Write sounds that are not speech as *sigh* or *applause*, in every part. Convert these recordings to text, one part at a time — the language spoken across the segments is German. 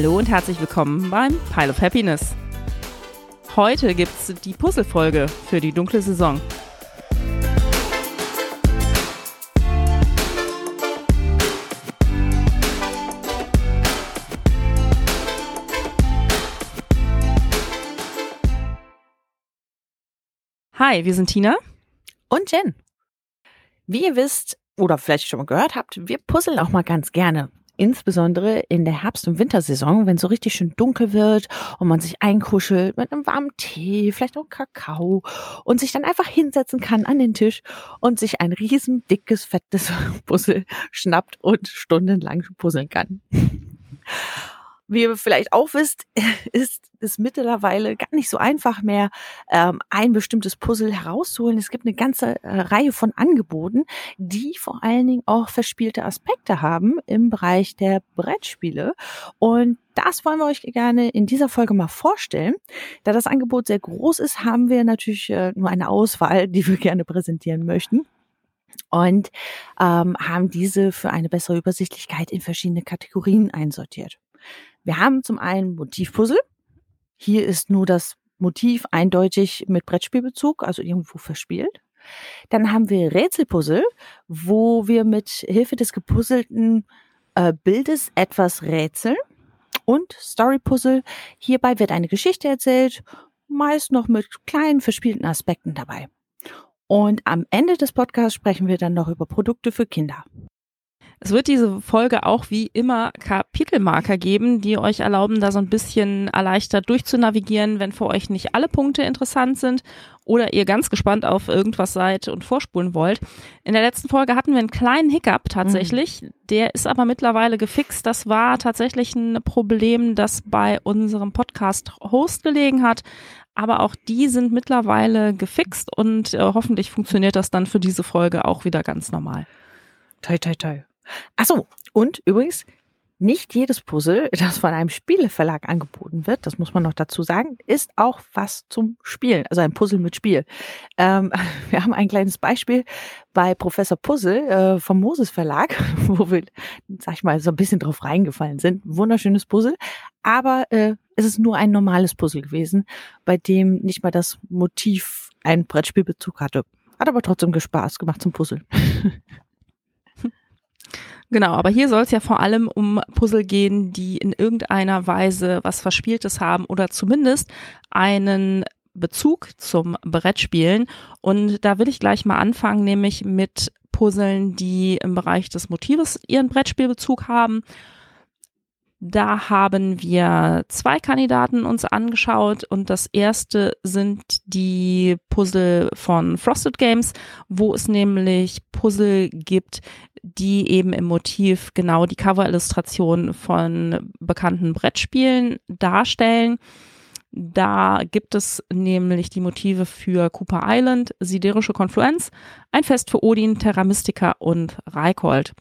Hallo und herzlich willkommen beim Pile of Happiness. Heute gibt's die Puzzle-Folge für die dunkle Saison. Hi, wir sind Tina und Jen. Wie ihr wisst oder vielleicht schon mal gehört habt, wir puzzeln auch mal ganz gerne. Insbesondere in der Herbst- und Wintersaison, wenn es so richtig schön dunkel wird und man sich einkuschelt mit einem warmen Tee, vielleicht auch Kakao und sich dann einfach hinsetzen kann an den Tisch und sich ein riesen dickes, fettes *laughs* Puzzle schnappt und stundenlang puzzeln kann. Wie ihr vielleicht auch wisst, *laughs* ist es mittlerweile gar nicht so einfach mehr, ähm, ein bestimmtes Puzzle herauszuholen. Es gibt eine ganze äh, Reihe von Angeboten, die vor allen Dingen auch verspielte Aspekte haben im Bereich der Brettspiele. Und das wollen wir euch gerne in dieser Folge mal vorstellen. Da das Angebot sehr groß ist, haben wir natürlich äh, nur eine Auswahl, die wir gerne präsentieren möchten und ähm, haben diese für eine bessere Übersichtlichkeit in verschiedene Kategorien einsortiert. Wir haben zum einen Motivpuzzle. Hier ist nur das Motiv eindeutig mit Brettspielbezug, also irgendwo verspielt. Dann haben wir Rätselpuzzle, wo wir mit Hilfe des gepuzzelten äh, Bildes etwas rätseln. Und Storypuzzle. Hierbei wird eine Geschichte erzählt, meist noch mit kleinen verspielten Aspekten dabei. Und am Ende des Podcasts sprechen wir dann noch über Produkte für Kinder. Es wird diese Folge auch wie immer Kapitelmarker geben, die euch erlauben, da so ein bisschen erleichtert durchzunavigieren, wenn für euch nicht alle Punkte interessant sind oder ihr ganz gespannt auf irgendwas seid und vorspulen wollt. In der letzten Folge hatten wir einen kleinen Hiccup tatsächlich. Mhm. Der ist aber mittlerweile gefixt. Das war tatsächlich ein Problem, das bei unserem Podcast-Host gelegen hat. Aber auch die sind mittlerweile gefixt und äh, hoffentlich funktioniert das dann für diese Folge auch wieder ganz normal. Toi, toi, toi. Ach so, und übrigens, nicht jedes Puzzle, *laughs* das von einem Spieleverlag angeboten wird, das muss man noch dazu sagen, ist auch was zum Spielen, also ein Puzzle mit Spiel. Ähm, *laughs* wir haben ein kleines Beispiel bei Professor Puzzle äh, vom Moses Verlag, *laughs* wo wir, sag ich mal, so ein bisschen drauf reingefallen sind. Wunderschönes Puzzle, aber äh, es ist nur ein normales Puzzle gewesen, bei dem nicht mal das Motiv einen Brettspielbezug hatte. Hat aber trotzdem Spaß gemacht zum Puzzle. Genau, aber hier soll es ja vor allem um Puzzle gehen, die in irgendeiner Weise was Verspieltes haben oder zumindest einen Bezug zum Brettspielen. Und da will ich gleich mal anfangen, nämlich mit Puzzeln, die im Bereich des Motives ihren Brettspielbezug haben. Da haben wir zwei Kandidaten uns angeschaut und das erste sind die Puzzle von Frosted Games, wo es nämlich Puzzle gibt, die eben im Motiv genau die Coverillustration von bekannten Brettspielen darstellen. Da gibt es nämlich die Motive für Cooper Island, Siderische Konfluenz, ein Fest für Odin, Terra Mystica und Reikold.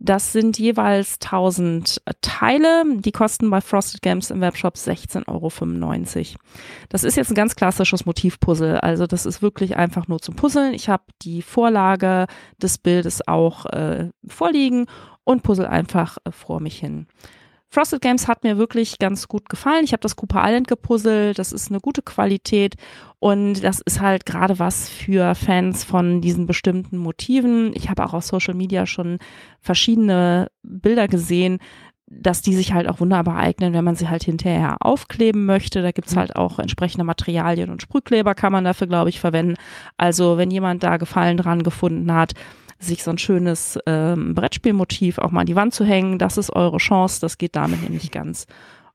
Das sind jeweils 1000 Teile. Die kosten bei Frosted Games im Webshop 16,95 Euro. Das ist jetzt ein ganz klassisches Motivpuzzle. Also das ist wirklich einfach nur zum Puzzeln. Ich habe die Vorlage des Bildes auch äh, vorliegen und puzzle einfach äh, vor mich hin. Frosted Games hat mir wirklich ganz gut gefallen. Ich habe das Cooper Island gepuzzelt. Das ist eine gute Qualität und das ist halt gerade was für Fans von diesen bestimmten Motiven. Ich habe auch auf Social Media schon verschiedene Bilder gesehen, dass die sich halt auch wunderbar eignen, wenn man sie halt hinterher aufkleben möchte. Da gibt's mhm. halt auch entsprechende Materialien und Sprühkleber kann man dafür, glaube ich, verwenden. Also wenn jemand da Gefallen dran gefunden hat, sich so ein schönes ähm, Brettspielmotiv auch mal an die Wand zu hängen. Das ist eure Chance. Das geht damit nämlich ganz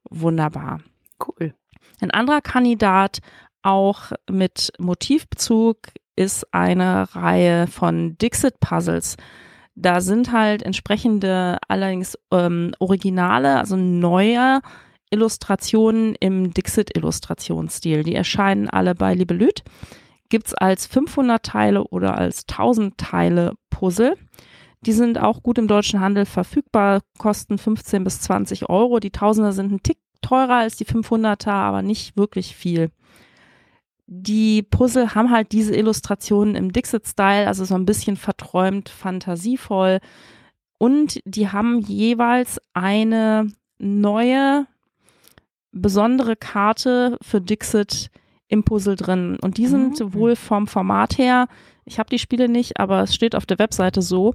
wunderbar. Cool. Ein anderer Kandidat auch mit Motivbezug ist eine Reihe von Dixit Puzzles. Da sind halt entsprechende, allerdings ähm, Originale, also neue Illustrationen im Dixit-Illustrationsstil. Die erscheinen alle bei Libelüt gibt es als 500 Teile oder als 1000 Teile Puzzle. Die sind auch gut im deutschen Handel verfügbar, kosten 15 bis 20 Euro. Die Tausender sind ein Tick teurer als die 500er, aber nicht wirklich viel. Die Puzzle haben halt diese Illustrationen im Dixit-Style, also so ein bisschen verträumt, fantasievoll. Und die haben jeweils eine neue besondere Karte für Dixit im Puzzle drin. Und die sind mhm. wohl vom Format her, ich habe die Spiele nicht, aber es steht auf der Webseite so,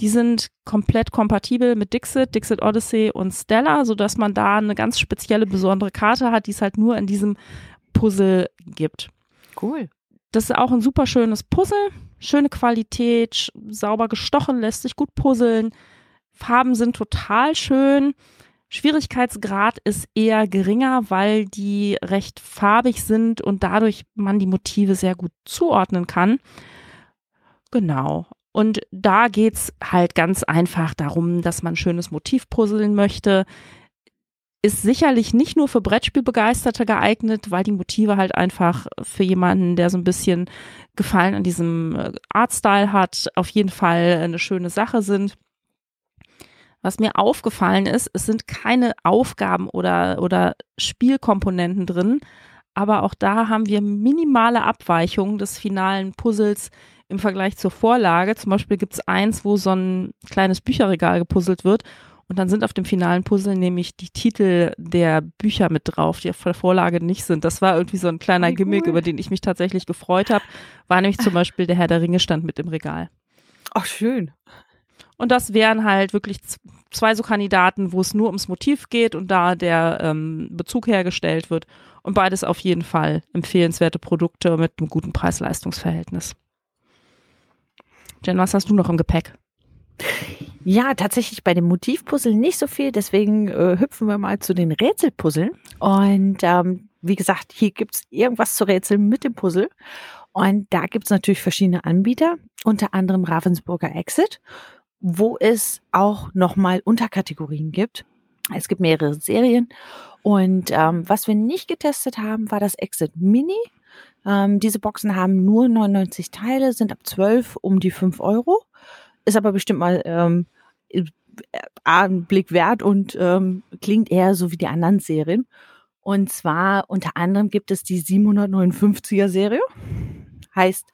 die sind komplett kompatibel mit Dixit, Dixit Odyssey und Stella, sodass man da eine ganz spezielle, besondere Karte hat, die es halt nur in diesem Puzzle gibt. Cool. Das ist auch ein super schönes Puzzle. Schöne Qualität, sauber gestochen, lässt sich gut puzzeln. Farben sind total schön. Schwierigkeitsgrad ist eher geringer, weil die recht farbig sind und dadurch man die Motive sehr gut zuordnen kann. Genau. Und da geht es halt ganz einfach darum, dass man ein schönes Motiv puzzeln möchte. Ist sicherlich nicht nur für Brettspielbegeisterte geeignet, weil die Motive halt einfach für jemanden, der so ein bisschen Gefallen an diesem äh, Artstyle hat, auf jeden Fall eine schöne Sache sind. Was mir aufgefallen ist, es sind keine Aufgaben oder, oder Spielkomponenten drin, aber auch da haben wir minimale Abweichungen des finalen Puzzles im Vergleich zur Vorlage. Zum Beispiel gibt es eins, wo so ein kleines Bücherregal gepuzzelt wird und dann sind auf dem finalen Puzzle nämlich die Titel der Bücher mit drauf, die auf der Vorlage nicht sind. Das war irgendwie so ein kleiner Wie Gimmick, cool. über den ich mich tatsächlich gefreut habe. War nämlich zum *laughs* Beispiel der Herr der Ringe stand mit im Regal. Ach, schön. Und das wären halt wirklich zwei so Kandidaten, wo es nur ums Motiv geht und da der ähm, Bezug hergestellt wird. Und beides auf jeden Fall empfehlenswerte Produkte mit einem guten Preis-Leistungs-Verhältnis. Jen, was hast du noch im Gepäck? Ja, tatsächlich bei dem Motivpuzzle nicht so viel, deswegen äh, hüpfen wir mal zu den Rätselpuzzeln. Und ähm, wie gesagt, hier gibt's irgendwas zu rätseln mit dem Puzzle. Und da gibt's natürlich verschiedene Anbieter, unter anderem Ravensburger Exit wo es auch nochmal Unterkategorien gibt. Es gibt mehrere Serien. Und ähm, was wir nicht getestet haben, war das Exit Mini. Ähm, diese Boxen haben nur 99 Teile, sind ab 12 um die 5 Euro. Ist aber bestimmt mal ähm, einen Blick wert und ähm, klingt eher so wie die anderen Serien. Und zwar unter anderem gibt es die 759er Serie. Heißt,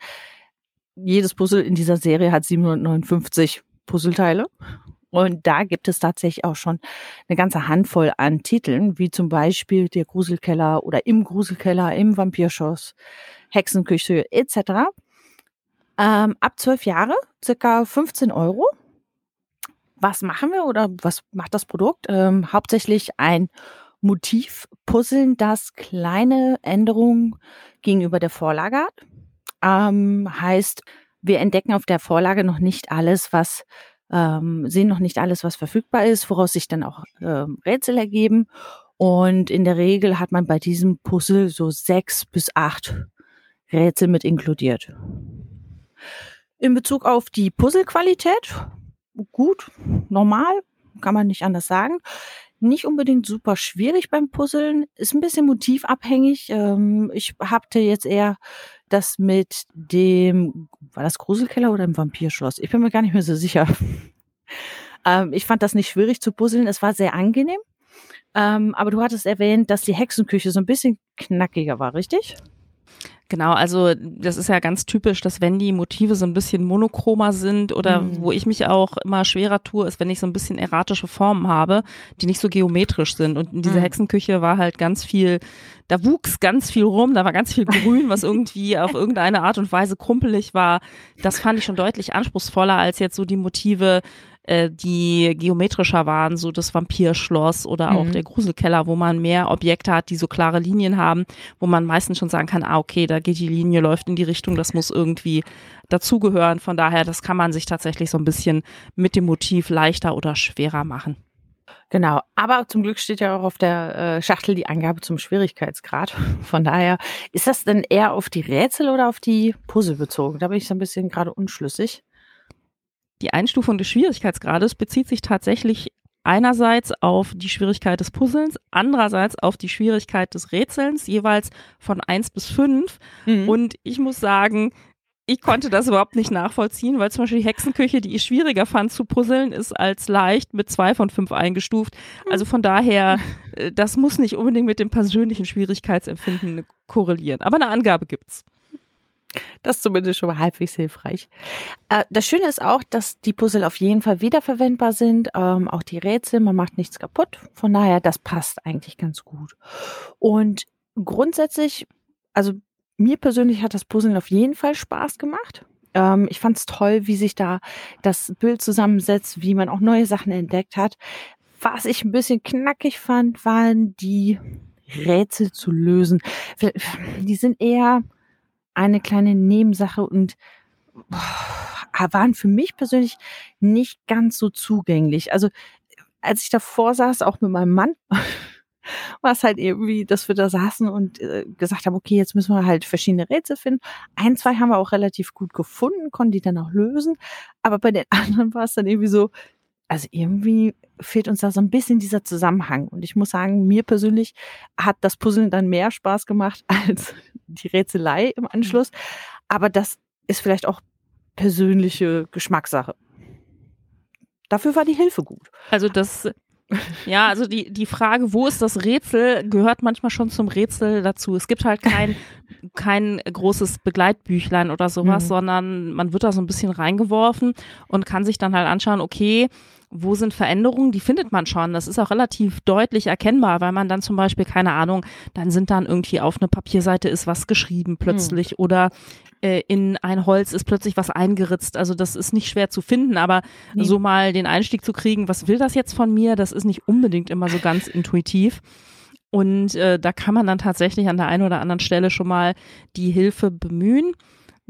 jedes Puzzle in dieser Serie hat 759 Puzzleteile. Und da gibt es tatsächlich auch schon eine ganze Handvoll an Titeln, wie zum Beispiel der Gruselkeller oder im Gruselkeller, im Vampirschoss, Hexenküche etc. Ähm, ab zwölf Jahre, circa 15 Euro. Was machen wir oder was macht das Produkt? Ähm, hauptsächlich ein Motiv-Puzzeln, das kleine Änderungen gegenüber der Vorlage hat. Ähm, heißt, wir entdecken auf der Vorlage noch nicht alles, was ähm, sehen noch nicht alles, was verfügbar ist, woraus sich dann auch ähm, Rätsel ergeben. Und in der Regel hat man bei diesem Puzzle so sechs bis acht Rätsel mit inkludiert. In Bezug auf die Puzzlequalität, gut, normal, kann man nicht anders sagen. Nicht unbedingt super schwierig beim Puzzeln, ist ein bisschen motivabhängig. Ähm, ich hatte jetzt eher das mit dem, war das Gruselkeller oder im Vampirschloss? Ich bin mir gar nicht mehr so sicher. *laughs* ähm, ich fand das nicht schwierig zu puzzeln. Es war sehr angenehm. Ähm, aber du hattest erwähnt, dass die Hexenküche so ein bisschen knackiger war, richtig? Genau, also das ist ja ganz typisch, dass wenn die Motive so ein bisschen monochromer sind oder mhm. wo ich mich auch immer schwerer tue, ist, wenn ich so ein bisschen erratische Formen habe, die nicht so geometrisch sind. Und in dieser mhm. Hexenküche war halt ganz viel, da wuchs ganz viel rum, da war ganz viel Grün, was irgendwie *laughs* auf irgendeine Art und Weise krumpelig war. Das fand ich schon deutlich anspruchsvoller als jetzt so die Motive, äh, die geometrischer waren, so das Vampirschloss oder auch mhm. der Gruselkeller, wo man mehr Objekte hat, die so klare Linien haben, wo man meistens schon sagen kann, ah, okay, da geht die Linie, läuft in die Richtung, das muss irgendwie dazugehören. Von daher, das kann man sich tatsächlich so ein bisschen mit dem Motiv leichter oder schwerer machen. Genau, aber zum Glück steht ja auch auf der äh, Schachtel die Angabe zum Schwierigkeitsgrad. *laughs* Von daher, ist das denn eher auf die Rätsel oder auf die Puzzle bezogen? Da bin ich so ein bisschen gerade unschlüssig. Die Einstufung des Schwierigkeitsgrades bezieht sich tatsächlich einerseits auf die Schwierigkeit des Puzzlens, andererseits auf die Schwierigkeit des Rätselns, jeweils von eins bis fünf. Mhm. Und ich muss sagen, ich konnte das überhaupt nicht nachvollziehen, weil zum Beispiel die Hexenküche, die ich schwieriger fand zu puzzeln, ist als leicht mit zwei von fünf eingestuft. Also von daher, *laughs* äh, das muss nicht unbedingt mit dem persönlichen Schwierigkeitsempfinden korrelieren. Aber eine Angabe gibt's. Das ist zumindest schon mal halbwegs hilfreich. Äh, das Schöne ist auch, dass die Puzzle auf jeden Fall wiederverwendbar sind. Ähm, auch die Rätsel, man macht nichts kaputt. Von daher, das passt eigentlich ganz gut. Und grundsätzlich, also mir persönlich hat das Puzzeln auf jeden Fall Spaß gemacht. Ähm, ich fand es toll, wie sich da das Bild zusammensetzt, wie man auch neue Sachen entdeckt hat. Was ich ein bisschen knackig fand, waren die Rätsel zu lösen. Die sind eher eine kleine Nebensache und waren für mich persönlich nicht ganz so zugänglich. Also als ich davor saß, auch mit meinem Mann, *laughs* war es halt irgendwie, dass wir da saßen und äh, gesagt haben, okay, jetzt müssen wir halt verschiedene Rätsel finden. Ein, zwei haben wir auch relativ gut gefunden, konnten die dann auch lösen. Aber bei den *laughs* anderen war es dann irgendwie so, also irgendwie fehlt uns da so ein bisschen dieser Zusammenhang. Und ich muss sagen, mir persönlich hat das Puzzeln dann mehr Spaß gemacht *laughs* als die Rätselei im Anschluss. Aber das ist vielleicht auch persönliche Geschmackssache. Dafür war die Hilfe gut. Also das ja, also die, die Frage, wo ist das Rätsel, gehört manchmal schon zum Rätsel dazu. Es gibt halt kein, *laughs* kein großes Begleitbüchlein oder sowas, mhm. sondern man wird da so ein bisschen reingeworfen und kann sich dann halt anschauen, okay, wo sind Veränderungen? Die findet man schon. Das ist auch relativ deutlich erkennbar, weil man dann zum Beispiel, keine Ahnung, dann sind dann irgendwie auf eine Papierseite ist was geschrieben plötzlich mhm. oder äh, in ein Holz ist plötzlich was eingeritzt. Also das ist nicht schwer zu finden, aber nee. so mal den Einstieg zu kriegen, was will das jetzt von mir, das ist nicht unbedingt immer so ganz intuitiv. Und äh, da kann man dann tatsächlich an der einen oder anderen Stelle schon mal die Hilfe bemühen.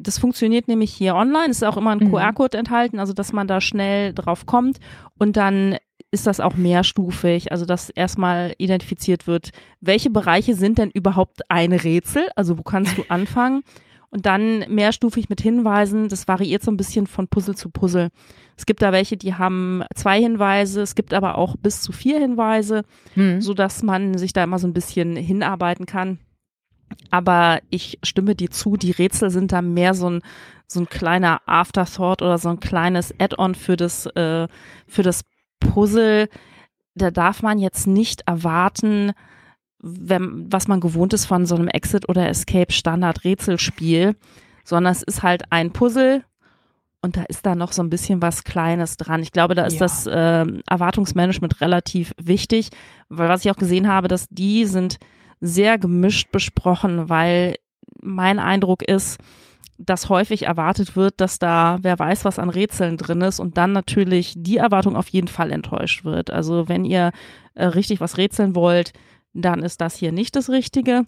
Das funktioniert nämlich hier online. Es ist auch immer ein mhm. QR-Code enthalten, also dass man da schnell drauf kommt. Und dann ist das auch mehrstufig, also dass erstmal identifiziert wird, welche Bereiche sind denn überhaupt ein Rätsel, also wo kannst du *laughs* anfangen und dann mehrstufig mit Hinweisen. Das variiert so ein bisschen von Puzzle zu Puzzle. Es gibt da welche, die haben zwei Hinweise, es gibt aber auch bis zu vier Hinweise, hm. so dass man sich da immer so ein bisschen hinarbeiten kann. Aber ich stimme dir zu, die Rätsel sind da mehr so ein, so ein kleiner Afterthought oder so ein kleines Add-on für das, äh, für das Puzzle. Da darf man jetzt nicht erwarten, wenn, was man gewohnt ist von so einem Exit- oder Escape-Standard-Rätselspiel, sondern es ist halt ein Puzzle und da ist da noch so ein bisschen was Kleines dran. Ich glaube, da ist ja. das äh, Erwartungsmanagement relativ wichtig, weil was ich auch gesehen habe, dass die sind sehr gemischt besprochen, weil mein Eindruck ist, dass häufig erwartet wird, dass da wer weiß, was an Rätseln drin ist und dann natürlich die Erwartung auf jeden Fall enttäuscht wird. Also wenn ihr äh, richtig was rätseln wollt, dann ist das hier nicht das Richtige.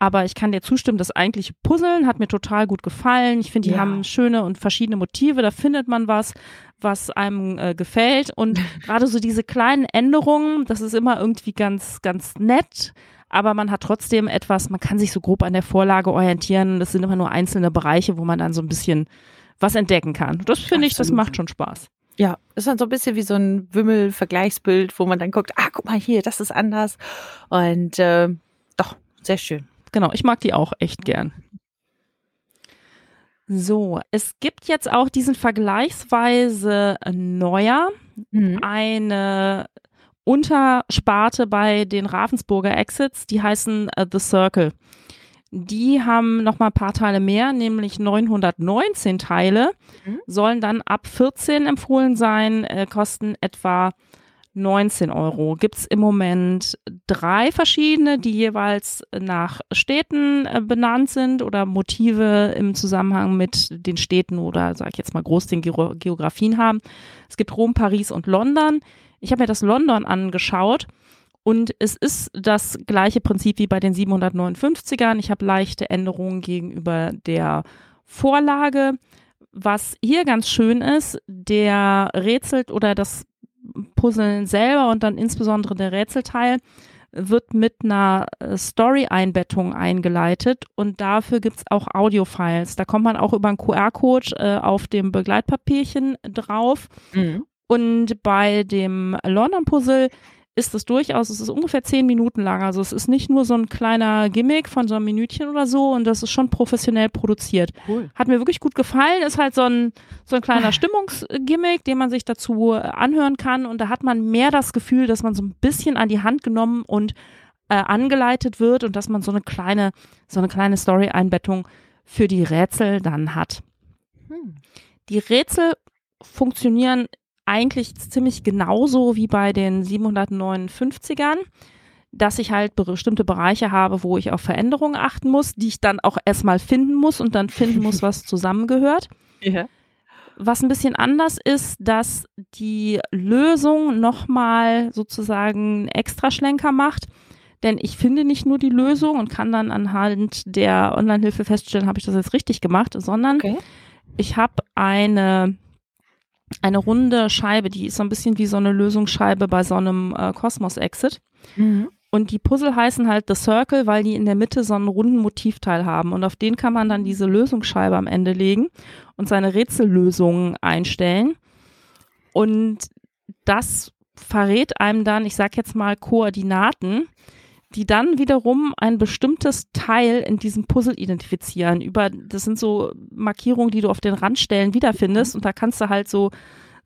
Aber ich kann dir zustimmen, das eigentliche Puzzeln hat mir total gut gefallen. Ich finde, die ja. haben schöne und verschiedene Motive. Da findet man was, was einem äh, gefällt. Und *laughs* gerade so diese kleinen Änderungen, das ist immer irgendwie ganz, ganz nett. Aber man hat trotzdem etwas, man kann sich so grob an der Vorlage orientieren. Das sind immer nur einzelne Bereiche, wo man dann so ein bisschen was entdecken kann. Das finde ich, das macht schon Spaß. Ja, ist dann so ein bisschen wie so ein Wimmel-Vergleichsbild, wo man dann guckt, ah, guck mal hier, das ist anders. Und äh, doch, sehr schön. Genau, ich mag die auch echt gern. So, es gibt jetzt auch diesen vergleichsweise neuer, mhm. eine Untersparte bei den Ravensburger Exits, die heißen uh, The Circle. Die haben noch mal ein paar Teile mehr, nämlich 919 Teile, mhm. sollen dann ab 14 empfohlen sein, äh, kosten etwa 19 Euro. Gibt es im Moment drei verschiedene, die jeweils nach Städten äh, benannt sind oder Motive im Zusammenhang mit den Städten oder, sag ich jetzt mal, groß den Geografien haben. Es gibt Rom, Paris und London. Ich habe mir das London angeschaut und es ist das gleiche Prinzip wie bei den 759ern. Ich habe leichte Änderungen gegenüber der Vorlage. Was hier ganz schön ist, der rätselt oder das Puzzeln selber und dann insbesondere der Rätselteil wird mit einer äh, Story-Einbettung eingeleitet und dafür gibt es auch Audio-Files. Da kommt man auch über einen QR-Code äh, auf dem Begleitpapierchen drauf. Mhm. Und bei dem London-Puzzle ist es durchaus, es ist ungefähr zehn Minuten lang. Also es ist nicht nur so ein kleiner Gimmick von so einem Minütchen oder so und das ist schon professionell produziert. Cool. Hat mir wirklich gut gefallen. Ist halt so ein, so ein kleiner *laughs* Stimmungsgimmick, den man sich dazu anhören kann und da hat man mehr das Gefühl, dass man so ein bisschen an die Hand genommen und äh, angeleitet wird und dass man so eine kleine, so eine kleine Story-Einbettung für die Rätsel dann hat. Hm. Die Rätsel funktionieren eigentlich ziemlich genauso wie bei den 759ern, dass ich halt bestimmte Bereiche habe, wo ich auf Veränderungen achten muss, die ich dann auch erstmal finden muss und dann finden muss, *laughs* was zusammengehört. Ja. Was ein bisschen anders ist, dass die Lösung nochmal sozusagen einen Extraschlenker macht. Denn ich finde nicht nur die Lösung und kann dann anhand der Online-Hilfe feststellen, habe ich das jetzt richtig gemacht, sondern Okay. ich habe eine, eine runde Scheibe, die ist so ein bisschen wie so eine Lösungsscheibe bei so einem äh, Cosmos-Exit. Mhm. Und die Puzzle heißen halt The Circle, weil die in der Mitte so einen runden Motivteil haben. Und auf den kann man dann diese Lösungsscheibe am Ende legen und seine Rätsellösungen einstellen. Und das verrät einem dann, ich sag jetzt mal, Koordinaten, die dann wiederum ein bestimmtes Teil in diesem Puzzle identifizieren. Über, das sind so Markierungen, die du auf den Randstellen wiederfindest. Und da kannst du halt so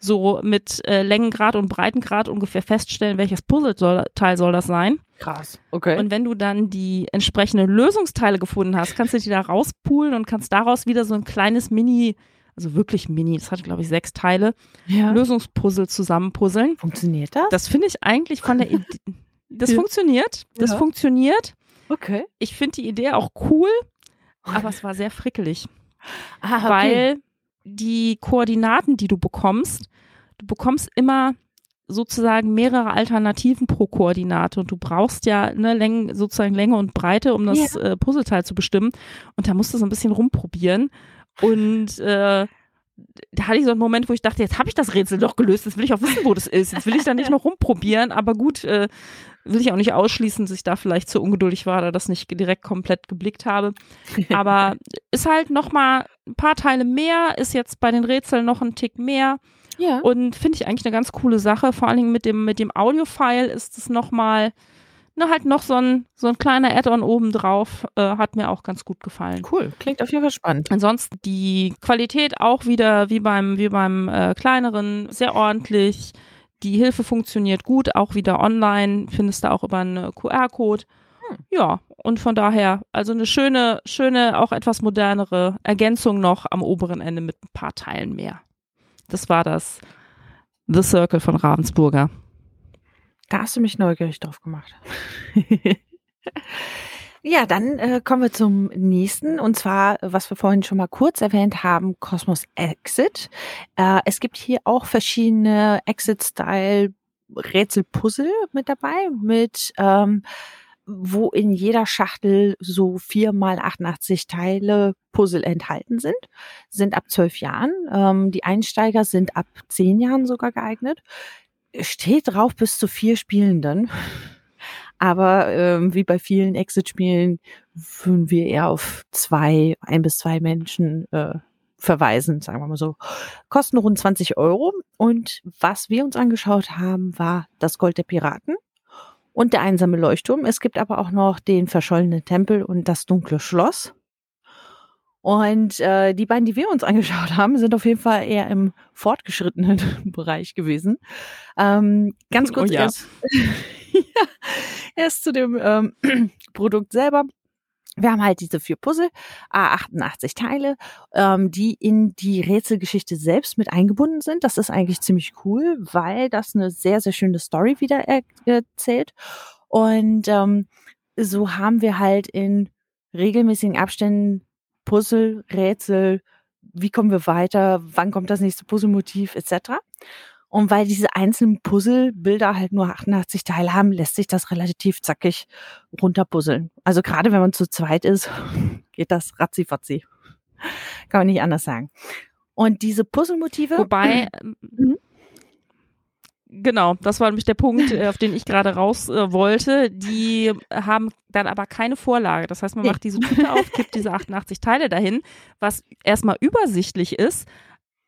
so mit äh, Längengrad und Breitengrad ungefähr feststellen, welches Puzzleteil soll das sein. Krass. Okay. Und wenn du dann die entsprechenden Lösungsteile gefunden hast, kannst du die da rauspulen und kannst daraus wieder so ein kleines Mini, also wirklich Mini, das hat glaube ich sechs Teile, ja. Lösungspuzzle zusammenpuzzeln. Funktioniert das? Das finde ich eigentlich von der Idee, *laughs* das Ja. funktioniert, das Ja. funktioniert. Okay. Ich finde die Idee auch cool, aber es war sehr frickelig. *laughs* Ah, weil die Koordinaten, die du bekommst, du bekommst immer sozusagen mehrere Alternativen pro Koordinate und du brauchst ja ne, Längen, sozusagen Länge und Breite, um das äh, Puzzleteil zu bestimmen. Und da musst du so ein bisschen rumprobieren. Und äh, da hatte ich so einen Moment, wo ich dachte, jetzt habe ich das Rätsel doch gelöst, jetzt will ich auch wissen, wo das ist. Jetzt will ich da nicht noch rumprobieren, aber gut, äh, will ich auch nicht ausschließen, dass ich da vielleicht zu ungeduldig war oder das nicht direkt komplett geblickt habe. Aber *laughs* ist halt noch mal ein paar Teile mehr, ist jetzt bei den Rätseln noch ein Tick mehr ja. und finde ich eigentlich eine ganz coole Sache. Vor allen Dingen mit dem, mit dem Audio-File ist es noch mal, ne, halt noch so ein, so ein kleiner Add-on obendrauf, äh, hat mir auch ganz gut gefallen. Cool. Klingt auf jeden Fall spannend. Ansonsten die Qualität auch wieder wie beim, wie beim äh, kleineren, sehr ordentlich. Die Hilfe funktioniert gut, auch wieder online, findest du auch über einen QR-Code. Hm. Ja, und von daher, also eine schöne, schöne, auch etwas modernere Ergänzung noch am oberen Ende mit ein paar Teilen mehr. Das war das The Circle von Ravensburger. Da hast du mich neugierig drauf gemacht. *laughs* ja, dann äh, kommen wir zum nächsten und zwar, was wir vorhin schon mal kurz erwähnt haben, Cosmos Exit. Äh, es gibt hier auch verschiedene Exit-Style Rätsel-Puzzle mit dabei, mit ähm, wo in jeder Schachtel so vier mal 88 Teile Puzzle enthalten sind, sind ab zwölf Jahren. Ähm, die Einsteiger sind ab zehn Jahren sogar geeignet. Steht drauf bis zu vier Spielenden. Aber ähm, wie bei vielen Exit-Spielen würden wir eher auf zwei, ein bis zwei Menschen äh, verweisen, sagen wir mal so. Kosten rund 20 Euro. Und was wir uns angeschaut haben, war das Gold der Piraten und der einsame Leuchtturm. Es gibt aber auch noch den verschollenen Tempel und das dunkle Schloss. Und äh, die beiden, die wir uns angeschaut haben, sind auf jeden Fall eher im fortgeschrittenen *laughs* Bereich gewesen. Ähm, ganz kurz Oh ja. erst, *laughs* ja, erst zu dem ähm, *clears throat* Produkt selber. Wir haben halt diese vier Puzzle, a 88 Teile, ähm, die in die Rätselgeschichte selbst mit eingebunden sind. Das ist eigentlich ziemlich cool, weil das eine sehr, sehr schöne Story wieder er erzählt. Und ähm, so haben wir halt in regelmäßigen Abständen Puzzle, Rätsel, wie kommen wir weiter, wann kommt das nächste Puzzlemotiv etc. Und weil diese einzelnen Puzzlebilder halt nur 88 Teile haben, lässt sich das relativ zackig runterpuzzeln. Also gerade wenn man zu zweit ist, *laughs* geht das ratzifatzi. Kann man nicht anders sagen. Und diese Puzzlemotive. Wobei, *clears throat* Mhm. Genau, das war nämlich der Punkt, *laughs* äh, auf den ich gerade raus äh, wollte. Die haben dann aber keine Vorlage. Das heißt, man macht diese Tüte auf, kippt diese *laughs* 88 Teile dahin, was erstmal übersichtlich ist.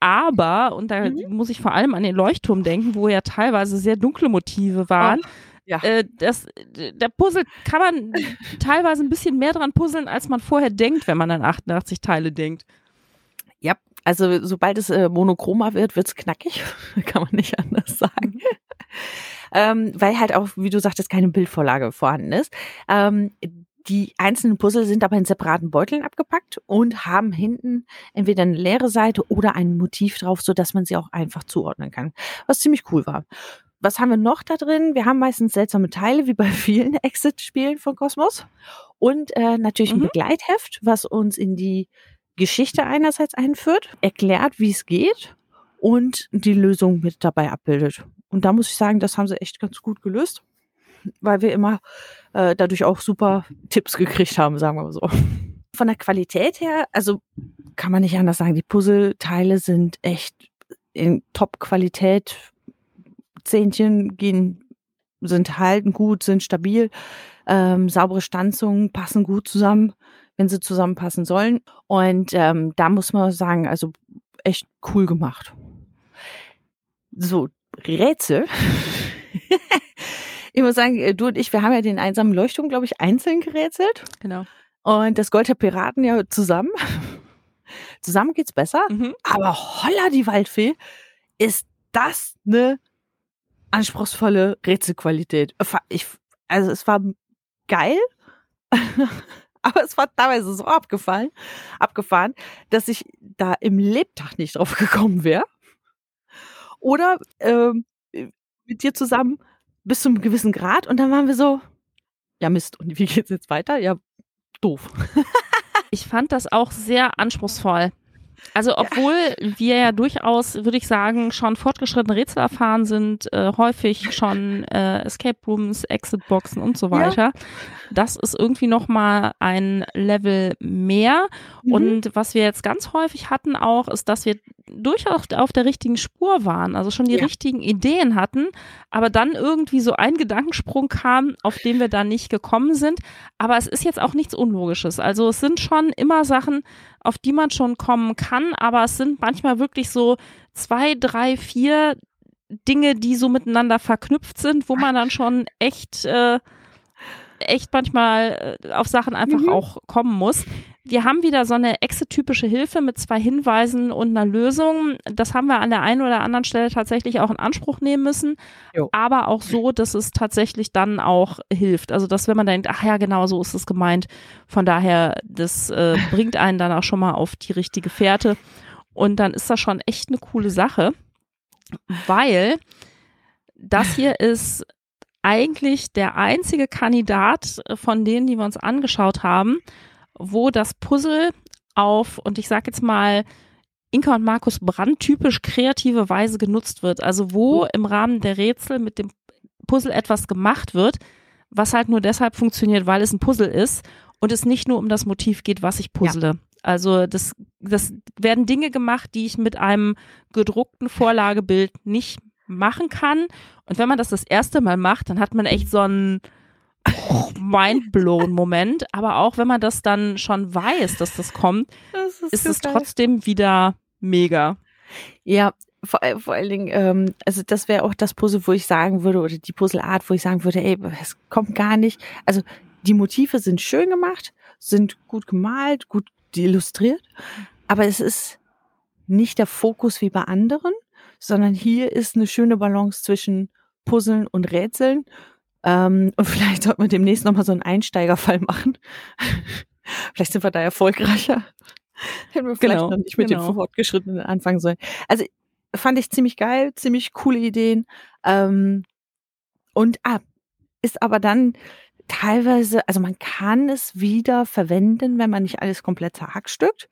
Aber, und da Mhm. muss ich vor allem an den Leuchtturm denken, wo ja teilweise sehr dunkle Motive waren. ja. Äh, das, der Puzzle kann man *laughs* teilweise ein bisschen mehr dran puzzeln, als man vorher denkt, wenn man an 88 Teile denkt. Ja, also sobald es äh, monochromer wird, wird's knackig. *laughs* Kann man nicht anders sagen. *laughs* ähm, weil halt auch, wie du sagtest, keine Bildvorlage vorhanden ist. Ähm, Die einzelnen Puzzle sind aber in separaten Beuteln abgepackt und haben hinten entweder eine leere Seite oder ein Motiv drauf, so dass man sie auch einfach zuordnen kann. Was ziemlich cool war. Was haben wir noch da drin? Wir haben meistens seltsame Teile, wie bei *laughs* vielen Exit-Spielen von Cosmos. Und äh, natürlich ein Mhm. Begleitheft, was uns in die Geschichte einerseits einführt, erklärt, wie es geht und die Lösung mit dabei abbildet. Und da muss ich sagen, das haben sie echt ganz gut gelöst, weil wir immer äh, dadurch auch super Tipps gekriegt haben, sagen wir mal so. Von der Qualität her, also kann man nicht anders sagen, die Puzzleteile sind echt in Top-Qualität. Zähnchen gehen, sind halten gut, sind stabil, ähm, saubere Stanzungen passen gut zusammen, wenn sie zusammenpassen sollen. Und ähm, da muss man sagen, also echt cool gemacht. So, Rätsel. *laughs* ich muss sagen, äh, du und ich, wir haben ja den einsamen Leuchtturm, glaube ich, einzeln gerätselt. Genau. Und das Gold der Piraten ja zusammen. *laughs* zusammen geht's besser. Mhm. Aber holla die Waldfee, ist das eine anspruchsvolle Rätselqualität. Ich, also es war geil, *laughs* *laughs* aber es war teilweise so abgefallen, abgefahren, dass ich da im Lebtag nicht drauf gekommen wäre. Oder ähm, mit dir zusammen bis zu einem gewissen Grad und dann waren wir so, ja Mist, und wie geht's jetzt weiter? Ja, doof. *laughs* Ich fand das auch sehr anspruchsvoll. Also obwohl wir ja durchaus, würde ich sagen, schon fortgeschrittene Rätsel erfahren sind, äh, häufig schon äh, Escape Rooms, Exit Boxen und so weiter. Das ist irgendwie noch mal ein Level mehr. Mhm. Und was wir jetzt ganz häufig hatten auch, ist, dass wir durchaus auf der richtigen Spur waren, also schon die Ja. richtigen Ideen hatten, aber dann irgendwie so ein Gedankensprung kam, auf den wir dann nicht gekommen sind. Aber es ist jetzt auch nichts Unlogisches. Also es sind schon immer Sachen, auf die man schon kommen kann, aber es sind manchmal wirklich so zwei, drei, vier Dinge, die so miteinander verknüpft sind, wo man dann schon echt, äh, echt manchmal äh, auf Sachen einfach Mhm. auch kommen muss. Wir haben wieder so eine exit-typische Hilfe mit zwei Hinweisen und einer Lösung. Das haben wir an der einen oder anderen Stelle tatsächlich auch in Anspruch nehmen müssen, Jo. aber auch so, dass es tatsächlich dann auch hilft. Also, dass wenn man denkt, ach ja, genau so ist es gemeint, von daher, das äh, *laughs* bringt einen dann auch schon mal auf die richtige Fährte. Und dann ist das schon echt eine coole Sache, weil das hier ist eigentlich der einzige Kandidat von denen, die wir uns angeschaut haben, wo das Puzzle auf, und ich sage jetzt mal, Inka und Markus Brandt typisch kreative Weise genutzt wird. Also wo im Rahmen der Rätsel mit dem Puzzle etwas gemacht wird, was halt nur deshalb funktioniert, weil es ein Puzzle ist und es nicht nur um das Motiv geht, was ich puzzle. Also das, das werden Dinge gemacht, die ich mit einem gedruckten Vorlagebild nicht machen kann. Und wenn man das das erste Mal macht, dann hat man echt so einen mindblown Moment. Aber auch wenn man das dann schon weiß, dass das kommt, Das ist so es trotzdem wieder mega. Ja, vor, vor allen Dingen, ähm, also das wäre auch das Puzzle, wo ich sagen würde, oder die Puzzleart, wo ich sagen würde, ey, es kommt gar nicht. Also die Motive sind schön gemacht, sind gut gemalt, gut illustriert, aber es ist nicht der Fokus wie bei anderen, sondern hier ist eine schöne Balance zwischen Puzzeln und Rätseln. Ähm, und *laughs* vielleicht sollten wir demnächst nochmal so einen Einsteigerfall machen. *laughs* vielleicht sind wir da erfolgreicher. Hätten wir vielleicht Genau, noch nicht mit genau. den Fortgeschrittenen anfangen sollen. Also fand ich ziemlich geil, ziemlich coole Ideen. Ähm, und ah, ist aber dann teilweise, also man kann es wieder verwenden, wenn man nicht alles komplett zerhackstückt.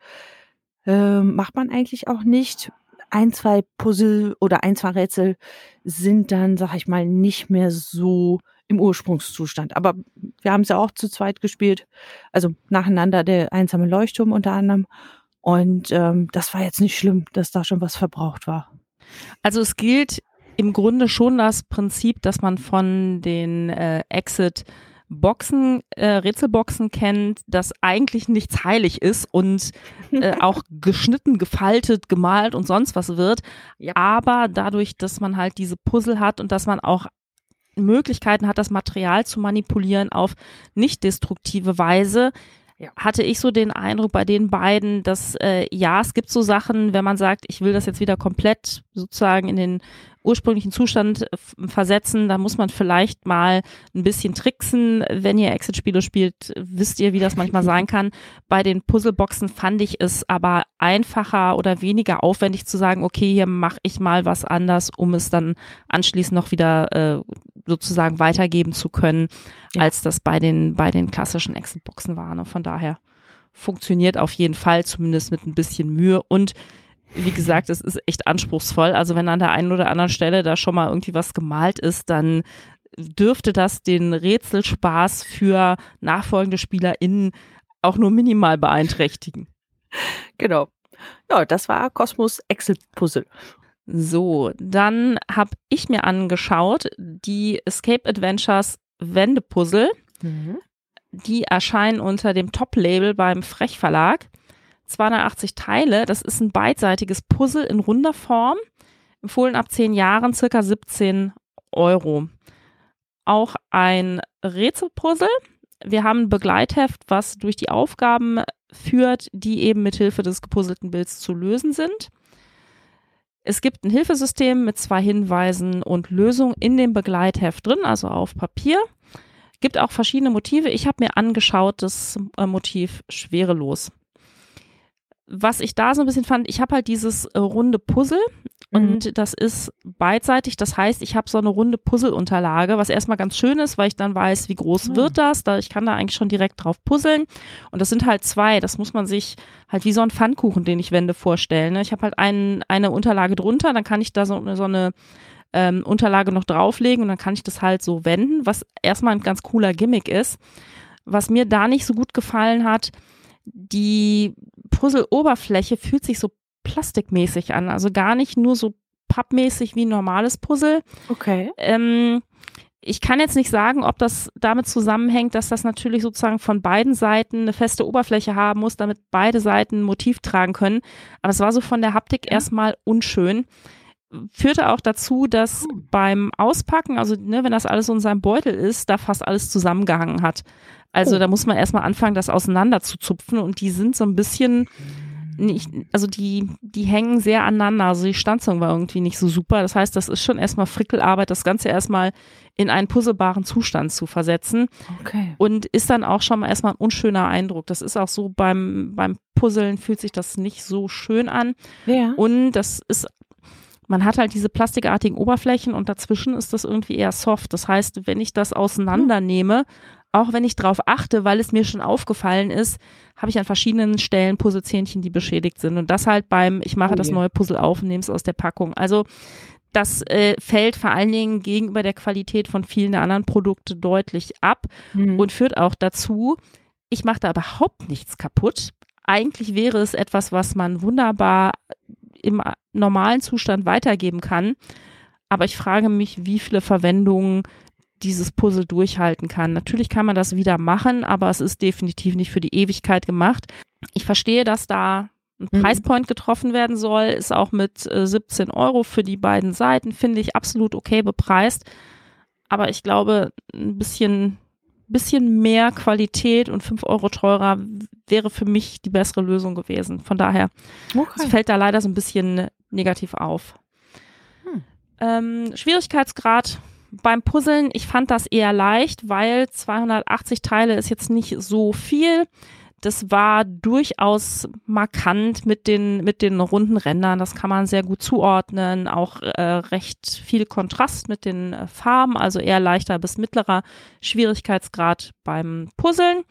Ähm, macht man eigentlich auch nicht. Ein, zwei Puzzle oder ein, zwei Rätsel sind dann, sag ich mal, nicht mehr so im Ursprungszustand. Aber wir haben es ja auch zu zweit gespielt. Also nacheinander der einsame Leuchtturm unter anderem. Und ähm, das war jetzt nicht schlimm, dass da schon was verbraucht war. Also es gilt im Grunde schon das Prinzip, dass man von den äh, Exit Boxen, äh, Rätselboxen kennt, dass eigentlich nichts heilig ist und äh, *laughs* auch geschnitten, gefaltet, gemalt und sonst was wird. Ja. Aber dadurch, dass man halt diese Puzzle hat und dass man auch Möglichkeiten hat, das Material zu manipulieren auf nicht destruktive Weise, ja. hatte ich so den Eindruck bei den beiden, dass äh, ja, es gibt so Sachen, wenn man sagt, ich will das jetzt wieder komplett sozusagen in den ursprünglichen Zustand äh, versetzen, da muss man vielleicht mal ein bisschen tricksen. Wenn ihr Exit-Spiele spielt, wisst ihr, wie das manchmal sein kann. Bei den Puzzleboxen fand ich es aber einfacher oder weniger aufwendig zu sagen, okay, hier mache ich mal was anders, um es dann anschließend noch wieder äh, sozusagen weitergeben zu können, ja. als das bei den, bei den klassischen Exit-Boxen war. Ne? Von daher funktioniert auf jeden Fall, zumindest mit ein bisschen Mühe. Und wie gesagt, es ist echt anspruchsvoll. Also wenn an der einen oder anderen Stelle da schon mal irgendwie was gemalt ist, dann dürfte das den Rätselspaß für nachfolgende SpielerInnen auch nur minimal beeinträchtigen. Genau. Ja, das war Kosmos Exit Puzzle. So, dann habe ich mir angeschaut die Escape Adventures Wendepuzzle. Mhm. Die erscheinen unter dem Top-Label beim Frech Verlag. 280 Teile, das ist ein beidseitiges Puzzle in runder Form. Empfohlen ab 10 Jahren, circa 17 Euro. Auch ein Rätselpuzzle. Wir haben ein Begleitheft, was durch die Aufgaben führt, die eben mit Hilfe des gepuzzelten Bilds zu lösen sind. Es gibt ein Hilfesystem mit zwei Hinweisen und Lösungen in dem Begleitheft drin, also auf Papier. Gibt auch verschiedene Motive. Ich habe mir angeschaut das äh, Motiv schwerelos. Was ich da so ein bisschen fand, ich habe halt dieses äh, runde Puzzle Mhm. Und das ist beidseitig. Das heißt, ich habe so eine runde Puzzleunterlage, was erstmal ganz schön ist, weil ich dann weiß, wie groß mhm. wird das. Da, ich kann da eigentlich schon direkt drauf puzzeln. Und das sind halt zwei. Das muss man sich halt wie so ein Pfannkuchen, den ich wende, vorstellen. Ne? Ich habe halt ein, eine Unterlage drunter, dann kann ich da so, so eine ähm, Unterlage noch drauflegen und dann kann ich das halt so wenden, was erstmal ein ganz cooler Gimmick ist. Was mir da nicht so gut gefallen hat, die Puzzle-Oberfläche fühlt sich so plastikmäßig an. Also gar nicht nur so pappmäßig wie ein normales Puzzle. Okay. Ähm, ich kann jetzt nicht sagen, ob das damit zusammenhängt, dass das natürlich sozusagen von beiden Seiten eine feste Oberfläche haben muss, damit beide Seiten ein Motiv tragen können. Aber es war so von der Haptik ja. erstmal unschön. Führte auch dazu, dass hm. beim Auspacken, also ne, wenn das alles so in seinem Beutel ist, da fast alles zusammengehangen hat. Also oh. da muss man erstmal anfangen, das auseinander zu zupfen und die sind so ein bisschen nicht, also die, die hängen sehr aneinander. Also die Stanzung war irgendwie nicht so super. Das heißt, das ist schon erstmal Frickelarbeit, das Ganze erstmal in einen puzzelbaren Zustand zu versetzen. Okay. Und ist dann auch schon mal erstmal ein unschöner Eindruck. Das ist auch so beim, beim Puzzeln fühlt sich das nicht so schön an. Ja. Und das ist man hat halt diese plastikartigen Oberflächen und dazwischen ist das irgendwie eher soft. Das heißt, wenn ich das auseinandernehme, auch wenn ich drauf achte, weil es mir schon aufgefallen ist, habe ich an verschiedenen Stellen Puzzlezähnchen, die beschädigt sind. Und das halt beim, ich mache oh das neue Puzzle auf und nehme es aus der Packung. Also das äh, fällt vor allen Dingen gegenüber der Qualität von vielen der anderen Produkte deutlich ab mhm. und führt auch dazu, ich mache da überhaupt nichts kaputt. Eigentlich wäre es etwas, was man wunderbar im normalen Zustand weitergeben kann. Aber ich frage mich, wie viele Verwendungen dieses Puzzle durchhalten kann. Natürlich kann man das wieder machen, aber es ist definitiv nicht für die Ewigkeit gemacht. Ich verstehe, dass da ein mhm. Preispoint getroffen werden soll, ist auch mit äh, 17 Euro für die beiden Seiten, finde ich absolut okay bepreist. Aber ich glaube, ein bisschen, bisschen mehr Qualität und 5 Euro teurer wäre für mich die bessere Lösung gewesen. Von daher okay. fällt da leider so ein bisschen negativ auf. Hm. Ähm, Schwierigkeitsgrad beim Puzzeln, ich fand das eher leicht, weil 280 Teile ist jetzt nicht so viel. Das war durchaus markant mit den, mit den runden Rändern. Das kann man sehr gut zuordnen. Auch äh, recht viel Kontrast mit den äh, Farben, also eher leichter bis mittlerer Schwierigkeitsgrad beim Puzzeln.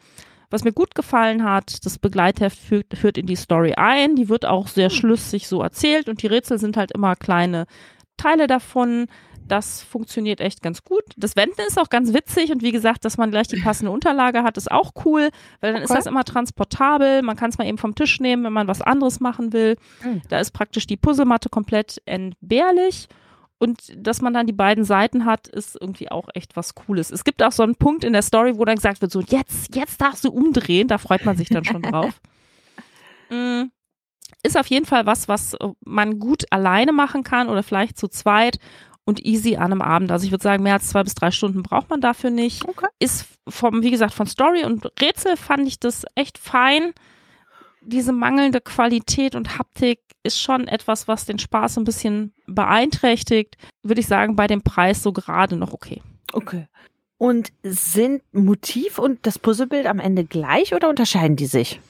Was mir gut gefallen hat, das Begleitheft führt, führt in die Story ein. Die wird auch sehr hm. schlüssig so erzählt und die Rätsel sind halt immer kleine Teile davon. Das funktioniert echt ganz gut. Das Wenden ist auch ganz witzig und wie gesagt, dass man gleich die passende Unterlage hat, ist auch cool, weil dann okay. ist das immer transportabel. Man kann es mal eben vom Tisch nehmen, wenn man was anderes machen will. Mhm. Da ist praktisch die Puzzlematte komplett entbehrlich. Und dass man dann die beiden Seiten hat, ist irgendwie auch echt was Cooles. Es gibt auch so einen Punkt in der Story, wo dann gesagt wird, so jetzt, jetzt darfst du umdrehen. Da freut man sich dann schon drauf. *laughs* Mhm ist auf jeden Fall was, was man gut alleine machen kann oder vielleicht zu zweit und easy an einem Abend. Also ich würde sagen, mehr als zwei bis drei Stunden braucht man dafür nicht. Okay. Ist vom, wie gesagt, von Story und Rätsel fand ich das echt fein. Diese mangelnde Qualität und Haptik ist schon etwas, was den Spaß ein bisschen beeinträchtigt. Würde ich sagen, bei dem Preis so gerade noch okay. Okay. Und sind Motiv und das Puzzlebild am Ende gleich oder unterscheiden die sich?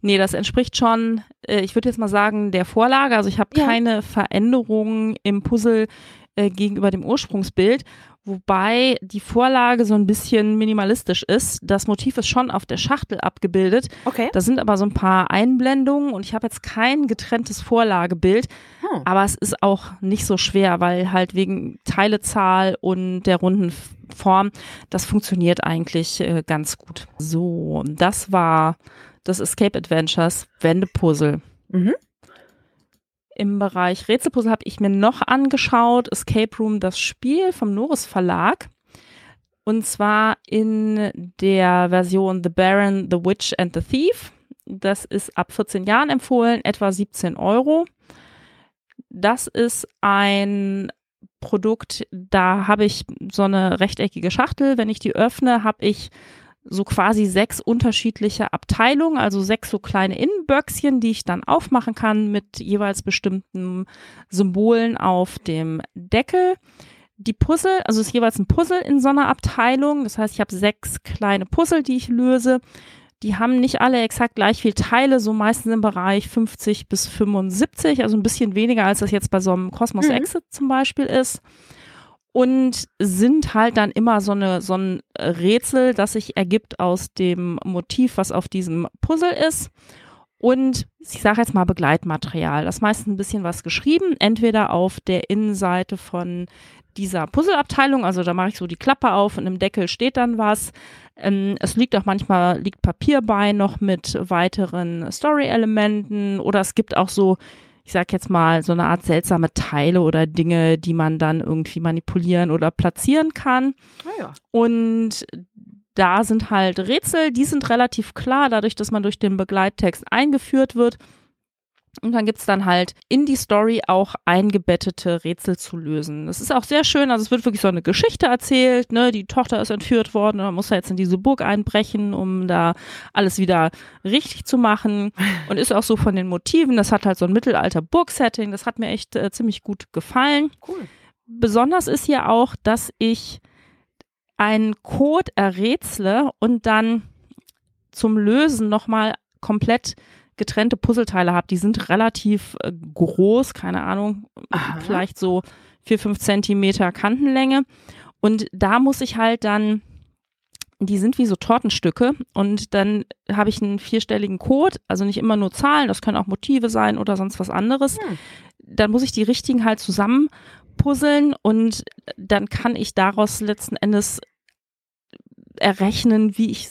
Nee, das entspricht schon, äh, ich würde jetzt mal sagen, der Vorlage. Also ich habe Ja. keine Veränderungen im Puzzle äh, gegenüber dem Ursprungsbild, wobei die Vorlage so ein bisschen minimalistisch ist. Das Motiv ist schon auf der Schachtel abgebildet. Okay. Da sind aber so ein paar Einblendungen und ich habe jetzt kein getrenntes Vorlagebild, Hm. aber es ist auch nicht so schwer, weil halt wegen Teilezahl und der runden Form, das funktioniert eigentlich äh, ganz gut. So, das war das Escape Adventures Wendepuzzle. Mhm. Im Bereich Rätselpuzzle habe ich mir noch angeschaut, Escape Room, das Spiel vom Norris Verlag. Und zwar in der Version The Baron, The Witch and the Thief. Das ist ab 14 Jahren empfohlen, etwa 17 Euro. Das ist ein Produkt, da habe ich so eine rechteckige Schachtel. Wenn ich die öffne, habe ich so quasi sechs unterschiedliche Abteilungen, also sechs so kleine Innenböckschen, die ich dann aufmachen kann mit jeweils bestimmten Symbolen auf dem Deckel. Die Puzzle, also es ist jeweils ein Puzzle in so einer Abteilung. Das heißt, ich habe sechs kleine Puzzle, die ich löse. Die haben nicht alle exakt gleich viel Teile, so meistens im Bereich 50 bis 75, also ein bisschen weniger, als das jetzt bei so einem Cosmos Mhm. Exit zum Beispiel ist. Und sind halt dann immer so, eine, so ein Rätsel, das sich ergibt aus dem Motiv, was auf diesem Puzzle ist. Und ich sage jetzt mal Begleitmaterial. Das ist meistens ein bisschen was geschrieben, entweder auf der Innenseite von dieser Puzzleabteilung, also da mache ich so die Klappe auf und im Deckel steht dann was. Ähm, es liegt auch manchmal, liegt Papier bei noch mit weiteren Story-Elementen oder es gibt auch so, ich sag jetzt mal, so eine Art seltsame Teile oder Dinge, die man dann irgendwie manipulieren oder platzieren kann. Ah ja. Und da sind halt Rätsel, die sind relativ klar, dadurch, dass man durch den Begleittext eingeführt wird. Und dann gibt's dann halt in die Story auch eingebettete Rätsel zu lösen. Das ist auch sehr schön. Also es wird wirklich so eine Geschichte erzählt. Ne? Die Tochter ist entführt worden und man muss da jetzt in diese Burg einbrechen, um da alles wieder richtig zu machen. Und ist auch so von den Motiven. Das hat halt so ein Mittelalter-Burg-Setting. Das hat mir echt äh, ziemlich gut gefallen. Cool. Besonders ist hier auch, dass ich einen Code errätsle und dann zum Lösen nochmal komplett getrennte Puzzleteile habe. Die sind relativ äh, groß, keine Ahnung, Aha. vielleicht so vier, fünf Zentimeter Kantenlänge. Und da muss ich halt dann, die sind wie so Tortenstücke und dann habe ich einen vierstelligen Code, also nicht immer nur Zahlen, das können auch Motive sein oder sonst was anderes. Hm. Dann muss ich die richtigen halt zusammen puzzeln und dann kann ich daraus letzten Endes errechnen, wie ich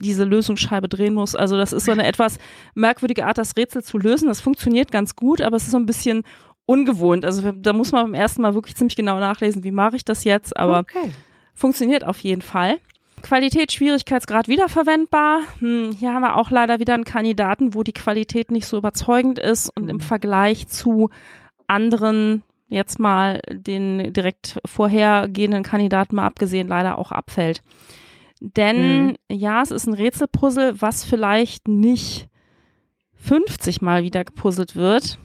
diese Lösungsscheibe drehen muss. Also das ist so eine etwas merkwürdige Art, das Rätsel zu lösen. Das funktioniert ganz gut, aber es ist so ein bisschen ungewohnt. Also da muss man beim ersten Mal wirklich ziemlich genau nachlesen, wie mache ich das jetzt, aber okay. funktioniert auf jeden Fall. Qualität, Schwierigkeitsgrad wiederverwendbar. Hm, hier haben wir auch leider wieder einen Kandidaten, wo die Qualität nicht so überzeugend ist und im Vergleich zu anderen, jetzt mal den direkt vorhergehenden Kandidaten mal abgesehen, leider auch abfällt. Denn Mhm. ja, es ist ein Rätselpuzzle, was vielleicht nicht 50 Mal wieder gepuzzelt wird.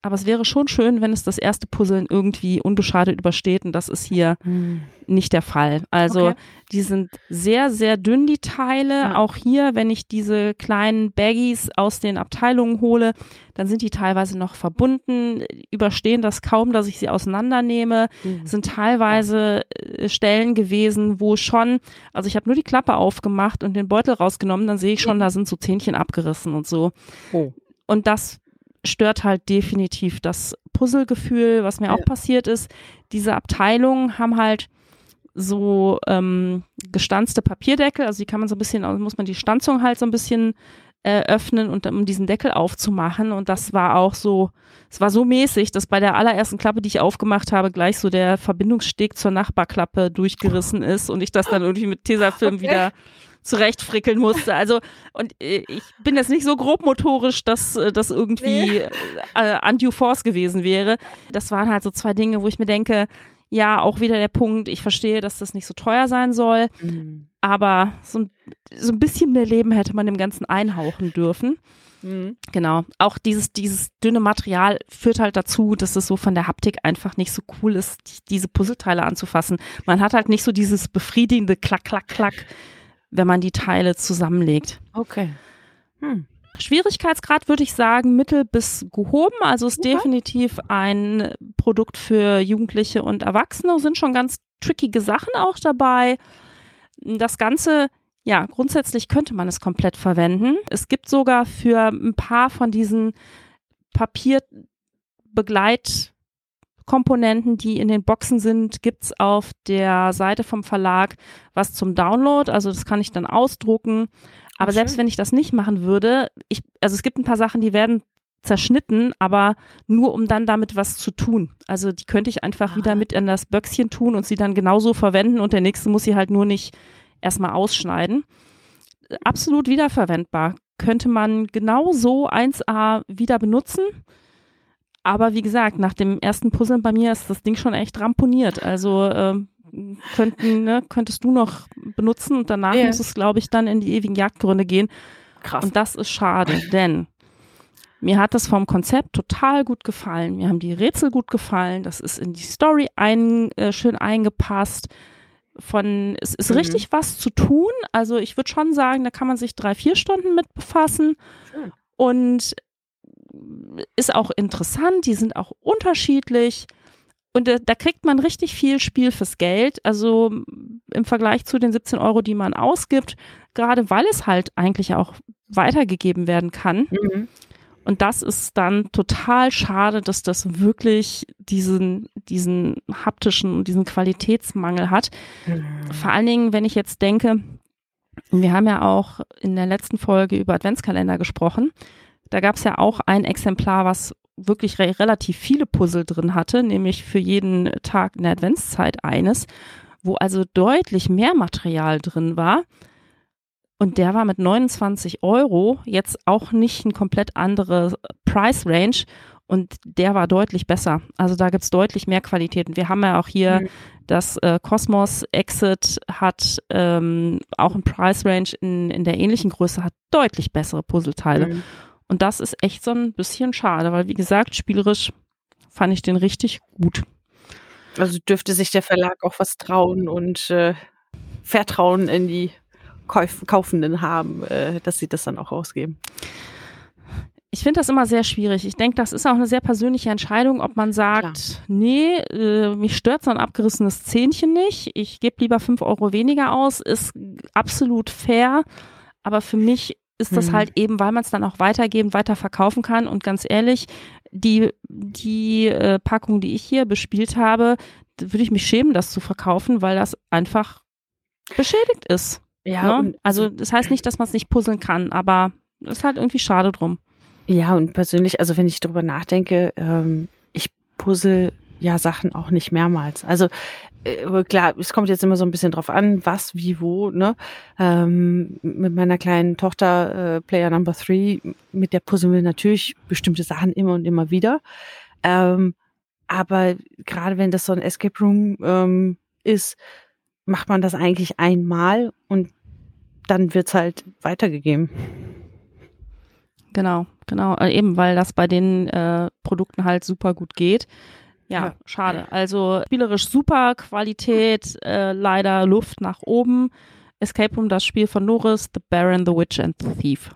Aber es wäre schon schön, wenn es das erste Puzzeln irgendwie unbeschadet übersteht. Und das ist hier Hm. nicht der Fall. Also Okay. die sind sehr, sehr dünn, die Teile. Ja. Auch hier, wenn ich diese kleinen Baggies aus den Abteilungen hole, dann sind die teilweise noch verbunden, überstehen das kaum, dass ich sie auseinandernehme. Mhm. Sind teilweise äh, Stellen gewesen, wo schon, also ich habe nur die Klappe aufgemacht und den Beutel rausgenommen, dann sehe ich schon, da sind so Zähnchen abgerissen und so. Oh. Und das stört halt definitiv das Puzzlegefühl, was mir Ja. auch passiert ist. Diese Abteilungen haben halt so ähm, gestanzte Papierdeckel, also die kann man so ein bisschen, also muss man die Stanzung halt so ein bisschen äh, öffnen und um diesen Deckel aufzumachen. Und das war auch so, es war so mäßig, dass bei der allerersten Klappe, die ich aufgemacht habe, gleich so der Verbindungssteg zur Nachbarklappe durchgerissen ist und ich das dann irgendwie mit Tesafilm Okay. wieder zurechtfrickeln musste. Also, und äh, ich bin jetzt nicht so grobmotorisch, dass äh, das irgendwie nee. äh, undue force gewesen wäre. Das waren halt so zwei Dinge, wo ich mir denke, ja, auch wieder der Punkt, ich verstehe, dass das nicht so teuer sein soll, mhm. aber so ein, so ein bisschen mehr Leben hätte man dem Ganzen einhauchen dürfen. Mhm. Genau. Auch dieses, dieses dünne Material führt halt dazu, dass es so von der Haptik einfach nicht so cool ist, diese Puzzleteile anzufassen. Man hat halt nicht so dieses befriedigende Klack, Klack, Klack wenn man die Teile zusammenlegt. Okay. Hm. Schwierigkeitsgrad würde ich sagen mittel bis gehoben. Also ist okay. definitiv ein Produkt für Jugendliche und Erwachsene. Sind schon ganz trickige Sachen auch dabei. Das Ganze, ja, grundsätzlich könnte man es komplett verwenden. Es gibt sogar für ein paar von diesen Papierbegleit Komponenten, die in den Boxen sind, gibt es auf der Seite vom Verlag was zum Download. Also das kann ich dann ausdrucken. Aber Ach, selbst wenn ich das nicht machen würde, ich, also es gibt ein paar Sachen, die werden zerschnitten, aber nur um dann damit was zu tun. Also die könnte ich einfach ah. wieder mit in das Böckschen tun und sie dann genauso verwenden und der nächste muss sie halt nur nicht erstmal ausschneiden. Absolut wiederverwendbar. Könnte man genauso 1A wieder benutzen aber wie gesagt, nach dem ersten Puzzle bei mir ist das Ding schon echt ramponiert. Also äh, könnten, ne, könntest du noch benutzen und danach yeah. muss es, glaube ich, dann in die ewigen Jagdgründe gehen. Krass. Und das ist schade, denn mir hat das vom Konzept total gut gefallen. Mir haben die Rätsel gut gefallen. Das ist in die Story ein, äh, schön eingepasst. Von, es ist mhm. richtig was zu tun. Also ich würde schon sagen, da kann man sich drei, vier Stunden mit befassen. Schön. Und ist auch interessant, die sind auch unterschiedlich. Und da, da, kriegt man richtig viel Spiel fürs Geld. Also im Vergleich zu den 17 Euro, die man ausgibt, gerade weil es halt eigentlich auch weitergegeben werden kann. Mhm. Und das ist dann total schade, dass das wirklich diesen, diesen haptischen und diesen Qualitätsmangel hat. Mhm. Vor allen Dingen, wenn ich jetzt denke, wir haben ja auch in der letzten Folge über Adventskalender gesprochen. Da gab es ja auch ein Exemplar, was wirklich re relativ viele Puzzle drin hatte, nämlich für jeden Tag in der Adventszeit eines, wo also deutlich mehr Material drin war. Und der war mit 29 Euro jetzt auch nicht ein komplett andere Price Range und der war deutlich besser. Also da gibt es deutlich mehr Qualitäten. Wir haben ja auch hier mhm. das äh, Cosmos Exit hat ähm, auch ein Price Range in, in der ähnlichen Größe, hat deutlich bessere Puzzleteile. Mhm. Und das ist echt so ein bisschen schade, weil wie gesagt, spielerisch fand ich den richtig gut. Also dürfte sich der Verlag auch was trauen und äh, Vertrauen in die Kauf Kaufenden haben, äh, dass sie das dann auch ausgeben. Ich finde das immer sehr schwierig. Ich denke, das ist auch eine sehr persönliche Entscheidung, ob man sagt, Klar. nee, äh, mich stört so ein abgerissenes Zähnchen nicht, ich gebe lieber fünf Euro weniger aus, ist absolut fair. Aber für mich ist das mhm. halt eben, weil man es dann auch weitergeben, weiter verkaufen kann. Und ganz ehrlich, die, die äh, Packung, die ich hier bespielt habe, würde ich mich schämen, das zu verkaufen, weil das einfach beschädigt ist. Ja. Ne? Also das heißt nicht, dass man es nicht puzzeln kann, aber es ist halt irgendwie schade drum. Ja, und persönlich, also wenn ich darüber nachdenke, ähm, ich puzzle ja Sachen auch nicht mehrmals. Also äh, klar, es kommt jetzt immer so ein bisschen drauf an, was, wie, wo, ne? Ähm, mit meiner kleinen Tochter, äh, Player Number Three, mit der puzzeln wir natürlich bestimmte Sachen immer und immer wieder. Ähm, aber gerade wenn das so ein Escape Room ähm, ist, macht man das eigentlich einmal und dann wird's halt weitergegeben. Genau, genau. Äh, eben weil das bei den äh, Produkten halt super gut geht. Ja, ja, schade. Also spielerisch super, Qualität, äh, leider Luft nach oben. Escape Room, das Spiel von Norris, The Baron, The Witch and the Thief.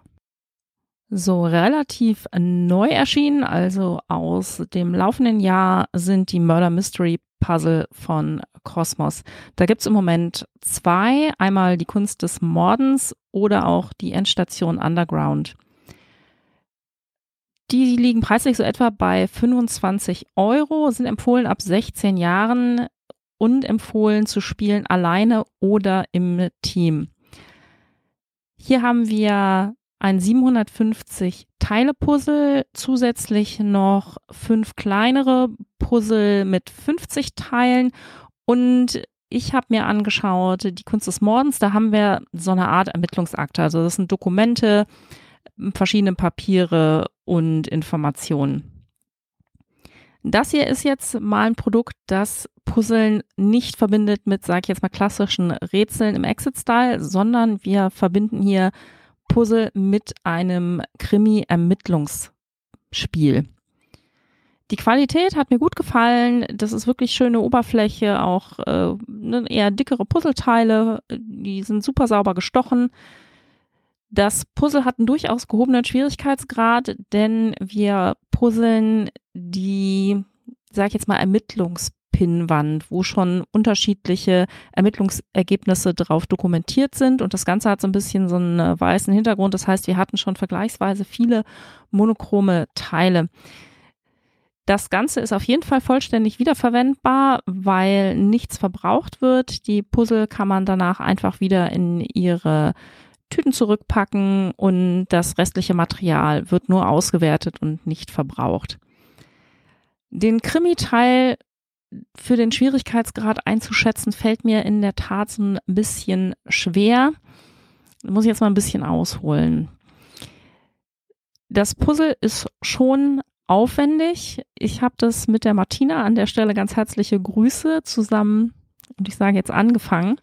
So relativ neu erschienen, also aus dem laufenden Jahr, sind die Murder Mystery Puzzle von Cosmos. Da gibt's im Moment zwei, einmal die Kunst des Mordens oder auch die Endstation Underground. Die liegen preislich so etwa bei 25 Euro, sind empfohlen ab 16 Jahren und empfohlen zu spielen alleine oder im Team. Hier haben wir ein 750 Teile Puzzle, zusätzlich noch fünf kleinere Puzzle mit 50 Teilen und ich habe mir angeschaut, die Kunst des Mordens, da haben wir so eine Art Ermittlungsakte. Also das sind Dokumente, verschiedene Papiere und Informationen. Das hier ist jetzt mal ein Produkt, das Puzzeln nicht verbindet mit, sag ich jetzt mal, klassischen Rätseln im Exit-Style, sondern wir verbinden hier Puzzle mit einem Krimi-Ermittlungsspiel. Die Qualität hat mir gut gefallen. Das ist wirklich schöne Oberfläche, auch äh, ne, eher dickere Puzzleteile. Die sind super sauber gestochen. Das Puzzle hat einen durchaus gehobenen Schwierigkeitsgrad, denn wir puzzeln die, sag ich jetzt mal, Ermittlungspinnwand, wo schon unterschiedliche Ermittlungsergebnisse drauf dokumentiert sind. Und das Ganze hat so ein bisschen so einen weißen Hintergrund. Das heißt, wir hatten schon vergleichsweise viele monochrome Teile. Das Ganze ist auf jeden Fall vollständig wiederverwendbar, weil nichts verbraucht wird. Die Puzzle kann man danach einfach wieder in ihre Tüten zurückpacken und das restliche Material wird nur ausgewertet und nicht verbraucht. Den Krimi-Teil für den Schwierigkeitsgrad einzuschätzen, fällt mir in der Tat so ein bisschen schwer. Muss ich jetzt mal ein bisschen ausholen. Das Puzzle ist schon aufwendig. Ich habe das mit der Martina an der Stelle ganz herzliche Grüße zusammen und ich sage jetzt angefangen.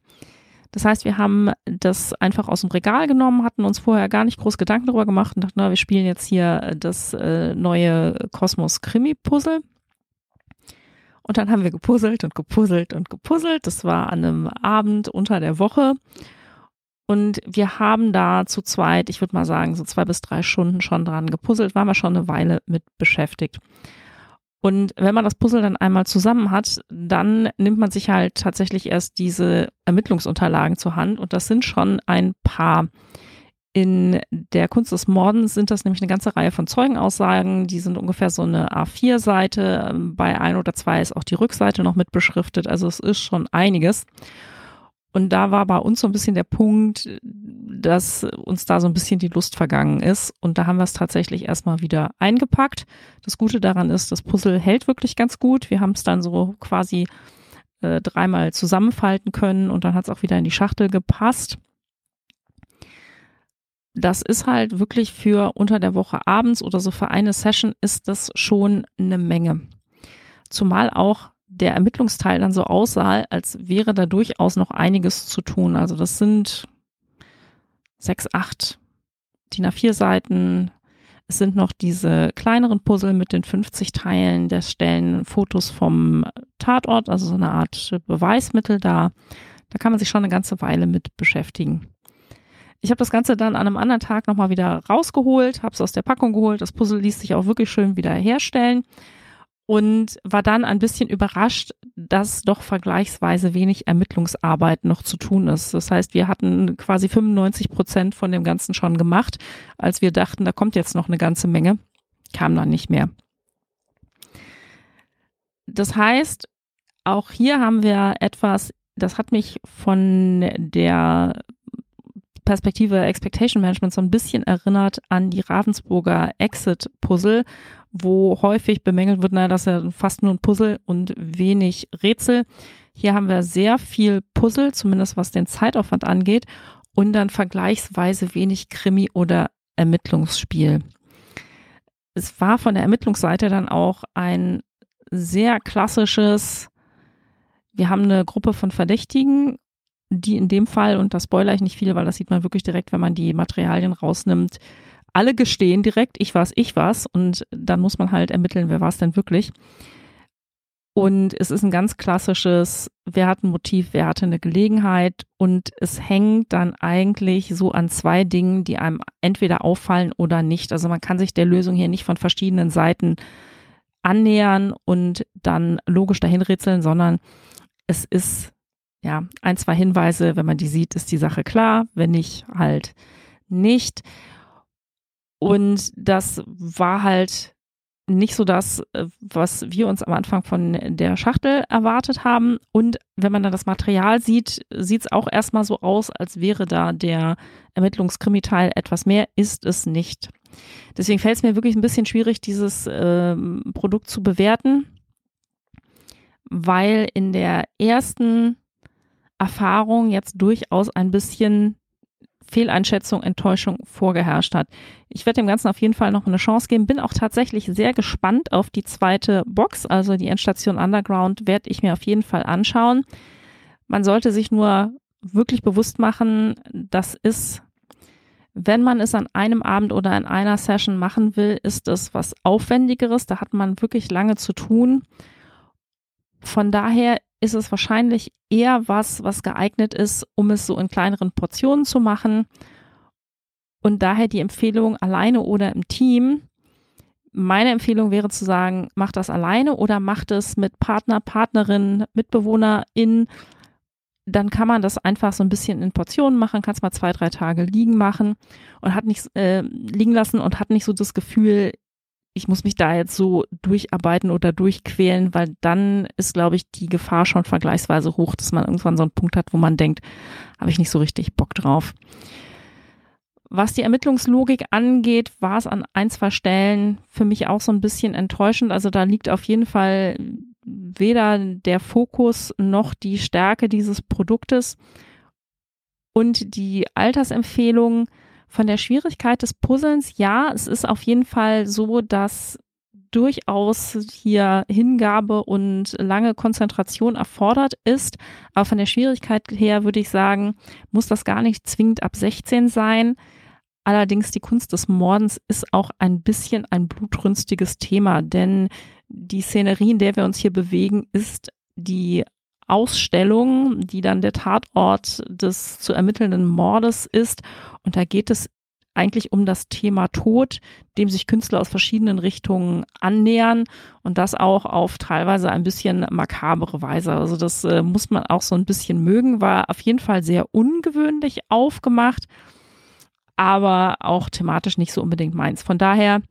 Das heißt, wir haben das einfach aus dem Regal genommen, hatten uns vorher gar nicht groß Gedanken darüber gemacht und dachten, na, wir spielen jetzt hier das äh, neue Kosmos Krimi Puzzle. Und dann haben wir gepuzzelt und gepuzzelt und gepuzzelt. Das war an einem Abend unter der Woche. Und wir haben da zu zweit, ich würde mal sagen, so zwei bis drei Stunden schon dran gepuzzelt, waren wir schon eine Weile mit beschäftigt. Und wenn man das Puzzle dann einmal zusammen hat, dann nimmt man sich halt tatsächlich erst diese Ermittlungsunterlagen zur Hand. Und das sind schon ein paar. In der Kunst des Mordens sind das nämlich eine ganze Reihe von Zeugenaussagen. Die sind ungefähr so eine A4-Seite. Bei ein oder zwei ist auch die Rückseite noch mit beschriftet. Also es ist schon einiges. Und da war bei uns so ein bisschen der Punkt, dass uns da so ein bisschen die Lust vergangen ist. Und da haben wir es tatsächlich erstmal wieder eingepackt. Das Gute daran ist, das Puzzle hält wirklich ganz gut. Wir haben es dann so quasi äh, dreimal zusammenfalten können und dann hat es auch wieder in die Schachtel gepasst. Das ist halt wirklich für unter der Woche abends oder so für eine Session ist das schon eine Menge. Zumal auch der Ermittlungsteil dann so aussah, als wäre da durchaus noch einiges zu tun. Also das sind sechs, acht DIN A4 Seiten. Es sind noch diese kleineren Puzzle mit den 50 Teilen. Da stellen Fotos vom Tatort, also so eine Art Beweismittel da. Da kann man sich schon eine ganze Weile mit beschäftigen. Ich habe das Ganze dann an einem anderen Tag nochmal wieder rausgeholt, habe es aus der Packung geholt. Das Puzzle ließ sich auch wirklich schön wieder herstellen und war dann ein bisschen überrascht, dass doch vergleichsweise wenig Ermittlungsarbeit noch zu tun ist. Das heißt, wir hatten quasi 95 Prozent von dem Ganzen schon gemacht, als wir dachten, da kommt jetzt noch eine ganze Menge, kam dann nicht mehr. Das heißt, auch hier haben wir etwas, das hat mich von der Perspektive Expectation Management so ein bisschen erinnert an die Ravensburger Exit Puzzle, wo häufig bemängelt wird, naja, das ist ja fast nur ein Puzzle und wenig Rätsel. Hier haben wir sehr viel Puzzle, zumindest was den Zeitaufwand angeht, und dann vergleichsweise wenig Krimi oder Ermittlungsspiel. Es war von der Ermittlungsseite dann auch ein sehr klassisches, wir haben eine Gruppe von Verdächtigen, die in dem Fall, und da spoiler ich nicht viel, weil das sieht man wirklich direkt, wenn man die Materialien rausnimmt, alle gestehen direkt, ich war's, ich war's. Und dann muss man halt ermitteln, wer war es denn wirklich. Und es ist ein ganz klassisches, wer hat ein Motiv, wer hatte eine Gelegenheit. Und es hängt dann eigentlich so an zwei Dingen, die einem entweder auffallen oder nicht. Also man kann sich der Lösung hier nicht von verschiedenen Seiten annähern und dann logisch dahin rätseln, sondern es ist ja ein, zwei Hinweise, wenn man die sieht, ist die Sache klar, wenn nicht, halt nicht. Und das war halt nicht so das, äh, was wir uns am Anfang von der Schachtel erwartet haben. Und wenn man dann das Material sieht, sieht es auch erstmal so aus, als wäre da der Ermittlungskrimi-Teil etwas mehr, ist es nicht. Deswegen fällt es mir wirklich ein bisschen schwierig, dieses äh, Produkt zu bewerten, weil in der ersten Erfahrung jetzt durchaus ein bisschen Fehleinschätzung, Enttäuschung vorgeherrscht hat. Ich werde dem Ganzen auf jeden Fall noch eine Chance geben. Bin auch tatsächlich sehr gespannt auf die zweite Box, also die Endstation Underground werde ich mir auf jeden Fall anschauen. Man sollte sich nur wirklich bewusst machen, das ist, wenn man es an einem Abend oder in einer Session machen will, ist es was Aufwendigeres. Da hat man wirklich lange zu tun. Von daher ist es wahrscheinlich eher was, was geeignet ist, um es so in kleineren Portionen zu machen. Und daher die Empfehlung alleine oder im Team. Meine Empfehlung wäre zu sagen, macht das alleine oder macht es mit Partner, Partnerin, MitbewohnerInnen. Dann kann man das einfach so ein bisschen in Portionen machen, kann es mal zwei, drei Tage liegen machen und hat nicht äh, liegen lassen und hat nicht so das Gefühl, ich muss mich da jetzt so durcharbeiten oder durchquälen, weil dann ist, glaube ich, die Gefahr schon vergleichsweise hoch, dass man irgendwann so einen Punkt hat, wo man denkt, habe ich nicht so richtig Bock drauf. Was die Ermittlungslogik angeht, war es an ein, zwei Stellen für mich auch so ein bisschen enttäuschend. Also da liegt auf jeden Fall weder der Fokus noch die Stärke dieses Produktes und die Altersempfehlungen von der Schwierigkeit des Puzzlens, ja, es ist auf jeden Fall so, dass durchaus hier Hingabe und lange Konzentration erfordert ist. Aber von der Schwierigkeit her würde ich sagen, muss das gar nicht zwingend ab 16 sein. Allerdings die Kunst des Mordens ist auch ein bisschen ein blutrünstiges Thema, denn die Szenerie, in der wir uns hier bewegen, ist die Ausstellung, die dann der Tatort des zu ermittelnden Mordes ist. Und da geht es eigentlich um das Thema Tod, dem sich Künstler aus verschiedenen Richtungen annähern und das auch auf teilweise ein bisschen makabere Weise. Also das äh, muss man auch so ein bisschen mögen, war auf jeden Fall sehr ungewöhnlich aufgemacht, aber auch thematisch nicht so unbedingt meins. Von daher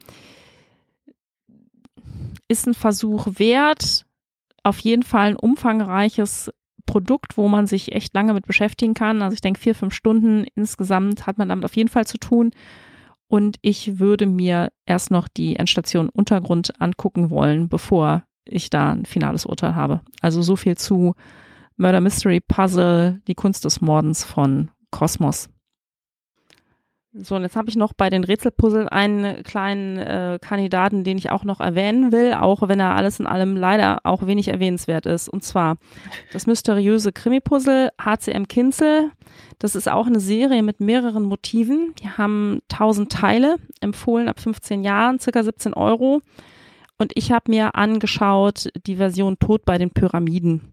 ist ein Versuch wert, auf jeden Fall ein umfangreiches Produkt, wo man sich echt lange mit beschäftigen kann. Also ich denke, vier, fünf Stunden insgesamt hat man damit auf jeden Fall zu tun. Und ich würde mir erst noch die Endstation Untergrund angucken wollen, bevor ich da ein finales Urteil habe. Also so viel zu Murder Mystery Puzzle, die Kunst des Mordens von Kosmos. So, und jetzt habe ich noch bei den Rätselpuzzle einen kleinen äh, Kandidaten, den ich auch noch erwähnen will, auch wenn er alles in allem leider auch wenig erwähnenswert ist. Und zwar das mysteriöse Krimi-Puzzle HCM Kinzel. Das ist auch eine Serie mit mehreren Motiven. Die haben 1000 Teile, empfohlen ab 15 Jahren, circa 17 Euro. Und ich habe mir angeschaut die Version Tod bei den Pyramiden.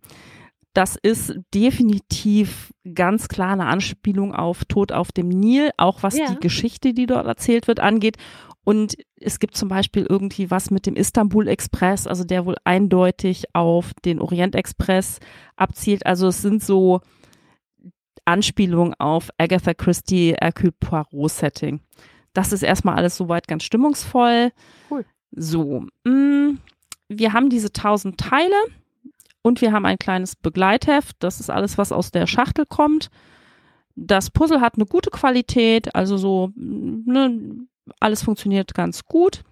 Das ist definitiv ganz klar eine Anspielung auf Tod auf dem Nil, auch was ja. die Geschichte, die dort erzählt wird, angeht. Und es gibt zum Beispiel irgendwie was mit dem Istanbul Express, also der wohl eindeutig auf den Orient Express abzielt. Also es sind so Anspielungen auf Agatha Christie, Hercule Poirot Setting. Das ist erstmal alles soweit ganz stimmungsvoll. Cool. So, mh, mm, wir haben diese tausend Teile und wir haben ein kleines Begleitheft. Das ist alles, was aus der Schachtel kommt. Das Puzzle hat eine gute Qualität, also so, ne, alles funktioniert ganz gut.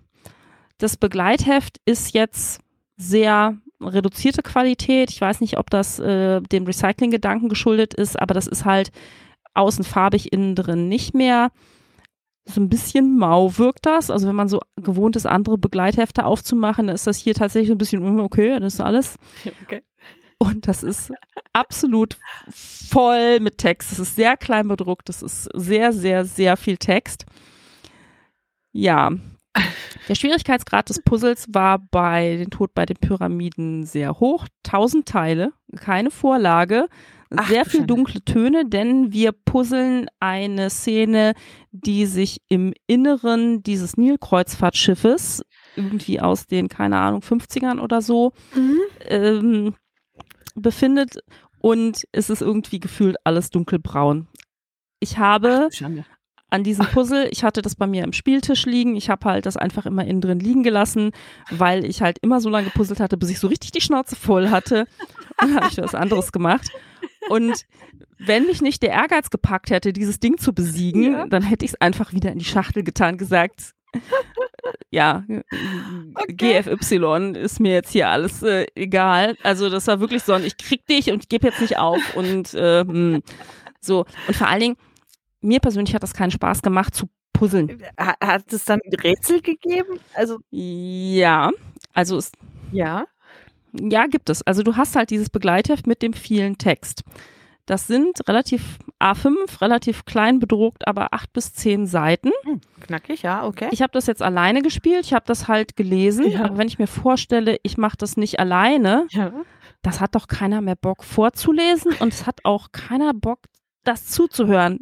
Das Begleitheft ist jetzt sehr reduzierte Qualität. Ich weiß nicht, ob das äh, dem Recycling-Gedanken geschuldet ist, aber das ist halt außen farbig, innen drin nicht mehr. So ein bisschen mau wirkt das. Also wenn man so gewohnt ist, andere Begleithefte aufzumachen, dann ist das hier tatsächlich ein bisschen, hm, okay, das ist alles. Okay. Und das ist absolut voll mit Text. Es ist sehr klein bedruckt. Es ist sehr, sehr, sehr viel Text. Ja. Der Schwierigkeitsgrad des Puzzles war bei den Tod bei den Pyramiden sehr hoch. Tausend Teile, keine Vorlage, Ach, sehr viel dunkle Töne, denn wir puzzeln eine Szene, die sich im Inneren dieses Nilkreuzfahrtschiffes irgendwie aus den, keine Ahnung, 50ern oder so mhm. ähm, befindet und es ist irgendwie gefühlt alles dunkelbraun. Ich habe Ach, an diesem Puzzle, ich hatte das bei mir im Spieltisch liegen, ich habe halt das einfach immer innen drin liegen gelassen, weil ich halt immer so lange gepuzzelt hatte, bis ich so richtig die Schnauze voll hatte. Dann habe ich was anderes gemacht. Und wenn mich nicht der Ehrgeiz gepackt hätte, dieses Ding zu besiegen, ja. dann hätte ich es einfach wieder in die Schachtel getan, gesagt, *laughs* ja, Okay. GFY ist mir jetzt hier alles äh, egal. Also das war wirklich so ein, ich krieg dich und ich gebe jetzt nicht auf und äh, hm, so. Und vor allen Dingen, mir persönlich hat das keinen Spaß gemacht zu puzzeln. Ha- Hat es dann Rätsel gegeben? Also, Ja, also es, ja. Ja, gibt es. Also du hast halt dieses Begleitheft mit dem vielen Text. Das sind relativ A5, relativ klein bedruckt, aber acht bis zehn Seiten. Hm, knackig, ja, okay. Ich habe das jetzt alleine gespielt, ich habe das halt gelesen, Ja. aber wenn ich mir vorstelle, ich mache das nicht alleine, ja. das hat doch keiner mehr Bock vorzulesen und es hat auch keiner Bock, das zuzuhören.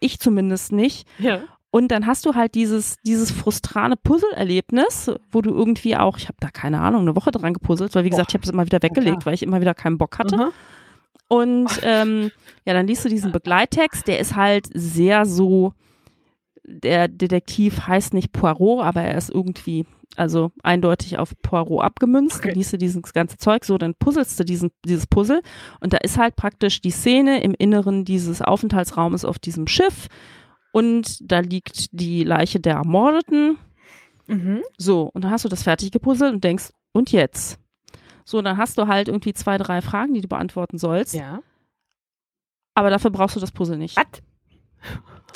Ich zumindest nicht. ja. Und dann hast du halt dieses, dieses frustrane Puzzle-Erlebnis, wo du irgendwie auch, ich habe da keine Ahnung, eine Woche dran gepuzzelt, weil wie gesagt, ich habe es immer wieder weggelegt, klar. weil ich immer wieder keinen Bock hatte. Und *laughs* ähm, ja, dann liest du diesen Begleittext, der ist halt sehr so, der Detektiv heißt nicht Poirot, aber er ist irgendwie, also eindeutig auf Poirot abgemünzt. Okay. Dann liest du dieses ganze Zeug so, dann puzzelst du diesen, dieses Puzzle und da ist halt praktisch die Szene im Inneren dieses Aufenthaltsraumes auf diesem Schiff und da liegt die Leiche der Ermordeten. Mhm. So, und dann hast du das fertig gepuzzelt und denkst, und jetzt? So, dann hast du halt irgendwie zwei, drei Fragen, die du beantworten sollst. Ja. Aber dafür brauchst du das Puzzle nicht. Was?